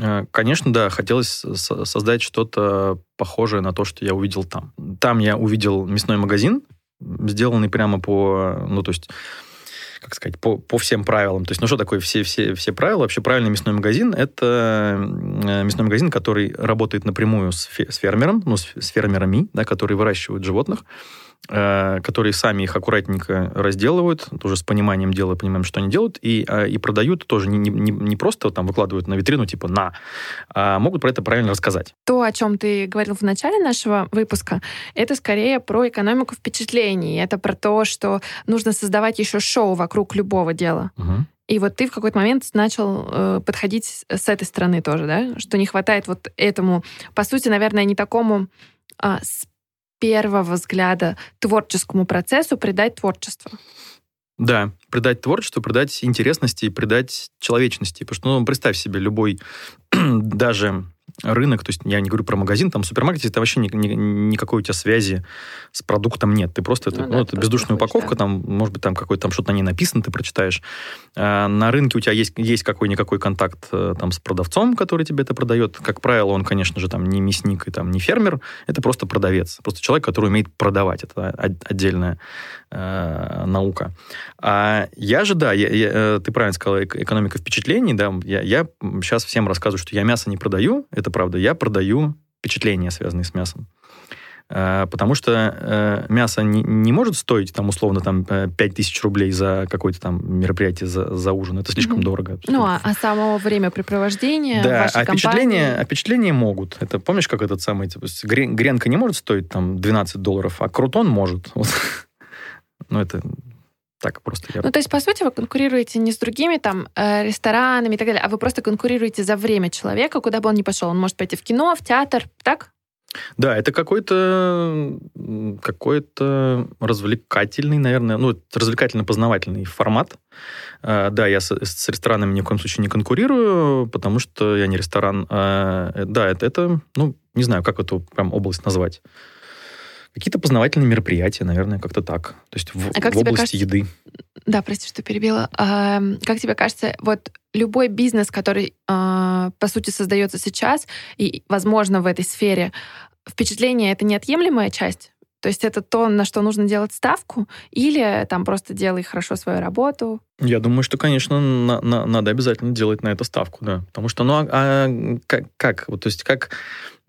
Э, конечно, да, хотелось создать что-то похожее на то, что я увидел там. Там я увидел мясной магазин, сделанный прямо по, ну, то есть как сказать, по, по всем правилам. То есть, ну что такое все, все, все правила? Вообще правильный мясной магазин – это э, мясной магазин, который работает напрямую с, фе, с фермером, ну, с, с фермерами, да, которые выращивают животных, которые сами их аккуратненько разделывают, тоже с пониманием дела, понимаем, что они делают, и, э, и продают тоже не, не, не просто там выкладывают на витрину, типа «на», а могут про это правильно рассказать. То, о чем ты говорил в начале нашего выпуска, это скорее про экономику впечатлений. Это про то, что нужно создавать еще шоу вокруг любого дела. Угу. И вот ты в какой-то момент начал э, подходить с этой стороны тоже, да? Что не хватает вот этому, по сути, наверное, не такому а, первого взгляда творческому процессу придать творчество. Да, придать творчеству, придать интересности, придать человечности. Потому что, ну, представь себе, любой, даже рынок, то есть я не говорю про магазин, там супермаркет, это вообще ни, ни, никакой у тебя связи с продуктом нет. Ты просто, ну, это, ну, да, это бездушная упаковка, да. там, может быть, там какой-то там что-то на ней написано, ты прочитаешь. А на рынке у тебя есть, есть какой-никакой контакт э, там с продавцом, который тебе это продает. Как правило, он, конечно же, там не мясник и там не фермер, это просто продавец, просто человек, который умеет продавать. Это отдельная э, наука. А я же, да, я, я, э, ты правильно сказала, экономика впечатлений, да, я, я сейчас всем рассказываю, что я мясо не продаю, это правда, я продаю впечатления, связанные с мясом. Э, потому что э, мясо не, не может стоить, там, условно, там, 5000 рублей за какое-то там мероприятие, за, за ужин. Это слишком mm-hmm. дорого. Ну, а, а само времяпрепровождение Да, вашей а впечатления, а впечатления могут. Это, помнишь, как этот самый, типа, гренка не может стоить там 12 долларов, а крутон может. Ну, это так просто я... Ну, то есть, по сути, вы конкурируете не с другими там э, ресторанами и так далее, а вы просто конкурируете за время человека, куда бы он ни пошел. Он может пойти в кино, в театр, так? Да, это какой-то какой-то развлекательный, наверное, ну, развлекательно-познавательный формат. Э, да, я с, с ресторанами ни в коем случае не конкурирую, потому что я не ресторан. Э, да, это, это, ну, не знаю, как эту прям область назвать. Какие-то познавательные мероприятия, наверное, как-то так. То есть в, а как в области кажется... еды. Да, прости, что перебила. А, как тебе кажется, вот любой бизнес, который, а, по сути, создается сейчас, и, возможно, в этой сфере, впечатление — это неотъемлемая часть? То есть это то, на что нужно делать ставку, или там просто делай хорошо свою работу? Я думаю, что, конечно, на, на, надо обязательно делать на это ставку, да. Потому что, ну, а, а как, как? Вот, то есть как,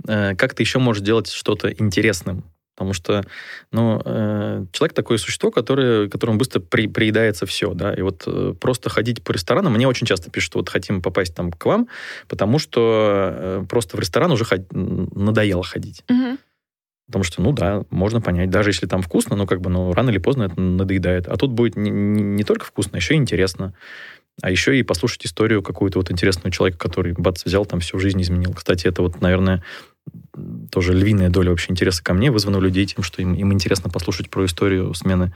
э, как ты еще можешь делать что-то интересным? Потому что ну, э, человек такое существо, которое, которому быстро при, приедается все. Да? И вот э, просто ходить по ресторанам, мне очень часто пишут, вот хотим попасть там к вам, потому что э, просто в ресторан уже ход... надоело ходить. Угу. Потому что, ну да, можно понять, даже если там вкусно, но как бы, ну, рано или поздно это надоедает. А тут будет не, не, не только вкусно, еще и интересно. А еще и послушать историю какую-то вот интересного человека, который, бац, взял, там всю жизнь изменил. Кстати, это вот, наверное, тоже львиная доля вообще интереса ко мне вызвана у людей тем, что им, им интересно послушать про историю смены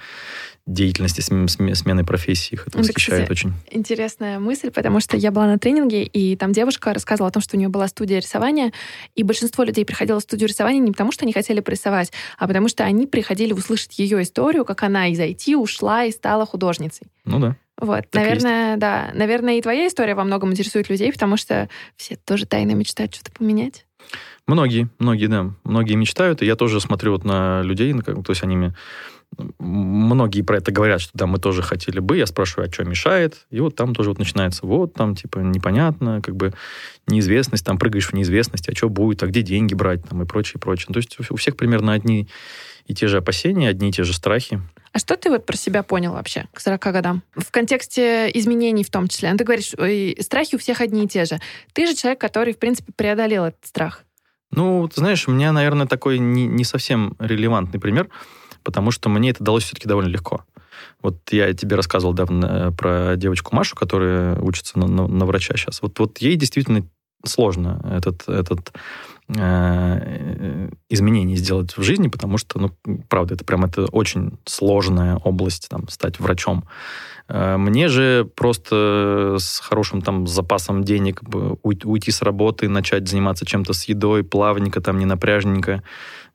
деятельности, смены профессии. Их это ну, восхищает кстати, очень. Интересная мысль, потому что я была на тренинге, и там девушка рассказывала о том, что у нее была студия рисования, и большинство людей приходило в студию рисования не потому, что они хотели порисовать, а потому что они приходили услышать ее историю, как она из IT ушла и стала художницей. Ну да. Вот, так наверное, да. Наверное, и твоя история во многом интересует людей, потому что все тоже тайно мечтают что-то поменять. Многие, многие, да. Многие мечтают, и я тоже смотрю вот на людей, то есть они многие про это говорят, что да, мы тоже хотели бы. Я спрашиваю, а что мешает? И вот там тоже вот начинается, вот там типа непонятно, как бы неизвестность, там прыгаешь в неизвестность, а что будет, а где деньги брать, там и прочее, прочее. То есть у всех примерно одни и те же опасения, одни и те же страхи. А что ты вот про себя понял вообще к 40 годам? В контексте изменений в том числе. Ну, ты говоришь, страхи у всех одни и те же. Ты же человек, который, в принципе, преодолел этот страх. Ну, ты знаешь, у меня, наверное, такой не, не совсем релевантный пример, потому что мне это далось все-таки довольно легко. Вот я тебе рассказывал давно про девочку Машу, которая учится на, на, на врача сейчас. Вот, вот ей действительно сложно этот, этот э, изменение сделать в жизни, потому что, ну, правда, это прям это очень сложная область, там, стать врачом. Э, мне же просто с хорошим там запасом денег уйти с работы, начать заниматься чем-то с едой, плавненько, там, не напряжненько,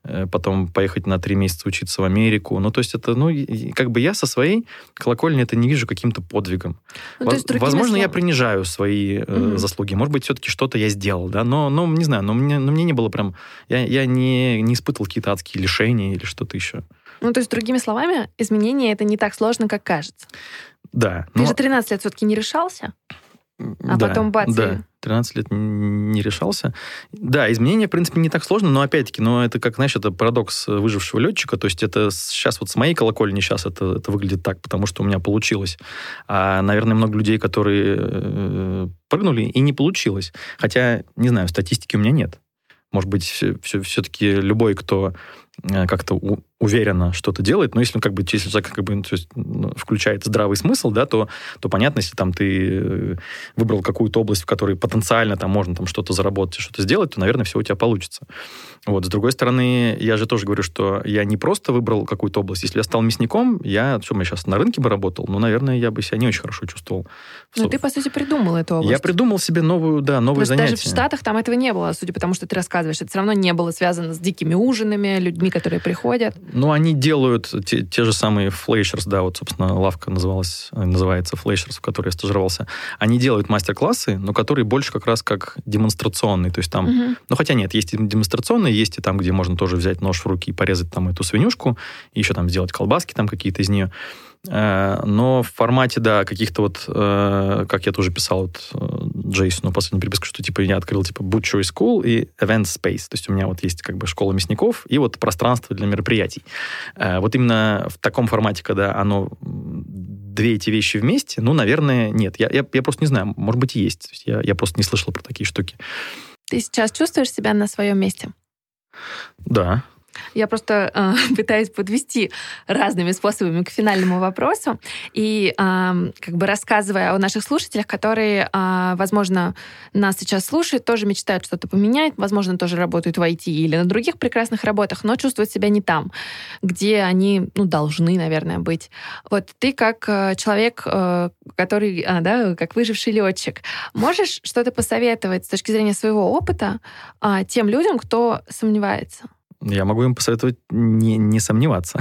э, потом поехать на три месяца учиться в Америку. Ну, то есть это, ну, как бы я со своей колокольни это не вижу каким-то подвигом. Ну, есть, Возможно, словами... я принижаю свои угу. заслуги. Может быть, все-таки что-то я сделал, да, но, но не знаю, но мне, но мне не было прям... Я, я не, не испытывал какие-то адские лишения или что-то еще. Ну, то есть, другими словами, изменение это не так сложно, как кажется. Да. Ты но... же 13 лет все-таки не решался? А да, потом бац. Да, 13 лет не решался. Да, изменения, в принципе, не так сложно, но опять-таки, но это как, знаешь, это парадокс выжившего летчика. То есть это сейчас вот с моей колокольни сейчас это, это выглядит так, потому что у меня получилось. А, наверное, много людей, которые э, прыгнули, и не получилось. Хотя, не знаю, статистики у меня нет. Может быть, все, все, все-таки любой, кто Э, как-то уверенно что-то делает, но если, ну, как бы, если человек как бы, то есть, включает здравый смысл, да, то, то понятно, если там ты э, выбрал какую-то область, в которой потенциально там можно там что-то заработать, что-то сделать, то, наверное, все у тебя получится. Вот. С другой стороны, я же тоже говорю, что я не просто выбрал какую-то область. Если я стал мясником, я, что, я сейчас на рынке бы работал, ну, наверное, я бы себя не очень хорошо чувствовал. Ну, ты, по сути, придумал эту область. Я придумал себе новую, да, новые Просто занятия. даже в Штатах там этого не было, судя по тому, что ты рассказываешь. Это все равно не было связано с дикими ужинами, людьми, которые приходят. Ну, они делают те, те же самые флейшерс, да, вот, собственно, лавка называлась, называется флейшерс, в которой я стажировался. Они делают мастер-классы, но которые больше как раз как демонстрационные. То есть там, угу. ну, хотя нет, есть и демонстрационные, есть и там, где можно тоже взять нож в руки и порезать там эту свинюшку, и еще там сделать колбаски там какие-то из нее. Э, но в формате, да, каких-то вот, э, как я тоже писал вот э, Джейсону последнюю переписку, что типа я открыл типа Butchery School и Event Space. То есть у меня вот есть как бы школа мясников и вот пространство для мероприятий. Вот именно в таком формате, когда оно две эти вещи вместе, ну, наверное, нет. Я, я, я просто не знаю, может быть, и есть. Я, я просто не слышал про такие штуки. Ты сейчас чувствуешь себя на своем месте? Да. Я просто э, пытаюсь подвести разными способами к финальному вопросу и э, как бы рассказывая о наших слушателях, которые, э, возможно, нас сейчас слушают, тоже мечтают что-то поменять, возможно, тоже работают в IT или на других прекрасных работах, но чувствуют себя не там, где они, ну, должны, наверное, быть. Вот ты как э, человек, э, который, э, да, как выживший летчик, можешь что-то посоветовать с точки зрения своего опыта э, тем людям, кто сомневается? Я могу им посоветовать не, не сомневаться.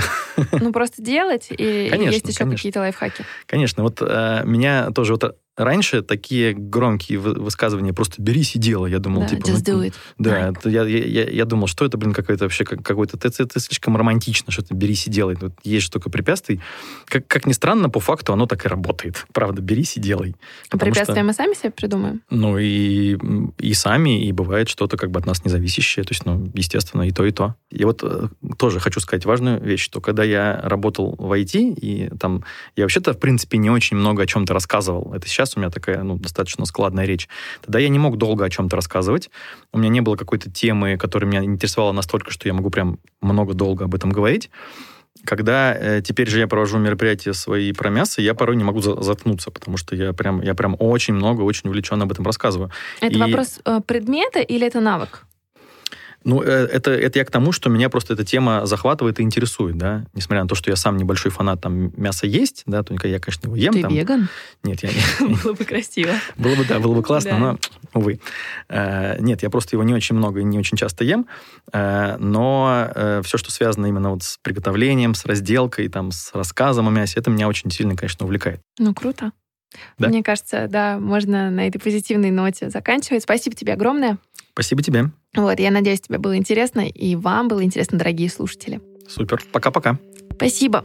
Ну, просто делать, и конечно, есть еще какие-то лайфхаки? Конечно. Вот э, меня тоже вот Раньше такие громкие высказывания просто берись и делай. Я думал, да, типа... Just ну, do it. Да, right. я, я, я думал, что это, блин, какое-то вообще какой-то... Это, это слишком романтично, что ты берись и делай. Вот есть же только препятствий. Как, как ни странно, по факту оно так и работает. Правда, берись и делай. А препятствия что, мы сами себе придумаем? Ну, и, и сами, и бывает что-то как бы от нас независящее. То есть, ну, естественно, и то, и то. И вот э, тоже хочу сказать важную вещь, что когда я работал в IT, и там я вообще-то, в принципе, не очень много о чем-то рассказывал. Это сейчас сейчас у меня такая, ну, достаточно складная речь, тогда я не мог долго о чем-то рассказывать. У меня не было какой-то темы, которая меня интересовала настолько, что я могу прям много долго об этом говорить. Когда э, теперь же я провожу мероприятия свои про мясо, я порой не могу за заткнуться, потому что я прям, я прям очень много, очень увлеченно об этом рассказываю. Это И... вопрос э, предмета или это навык? Ну, э, это, это я к тому, что меня просто эта тема захватывает и интересует, да. Несмотря на то, что я сам небольшой фанат там мяса есть, да, только я, конечно, его ем. Ты там. веган? Нет, я не. Было бы красиво. Было бы, да, было бы классно, но, увы. Э, нет, я просто его не очень много и не очень часто ем, э, но все, что связано именно вот с приготовлением, с разделкой, там, с рассказом о мясе, это меня очень сильно, конечно, увлекает. Ну, круто. Да? Мне кажется, да, можно на этой позитивной ноте заканчивать. Спасибо тебе огромное. Спасибо тебе. Вот, я надеюсь, тебе было интересно, и вам было интересно, дорогие слушатели. Супер. Пока-пока. Спасибо.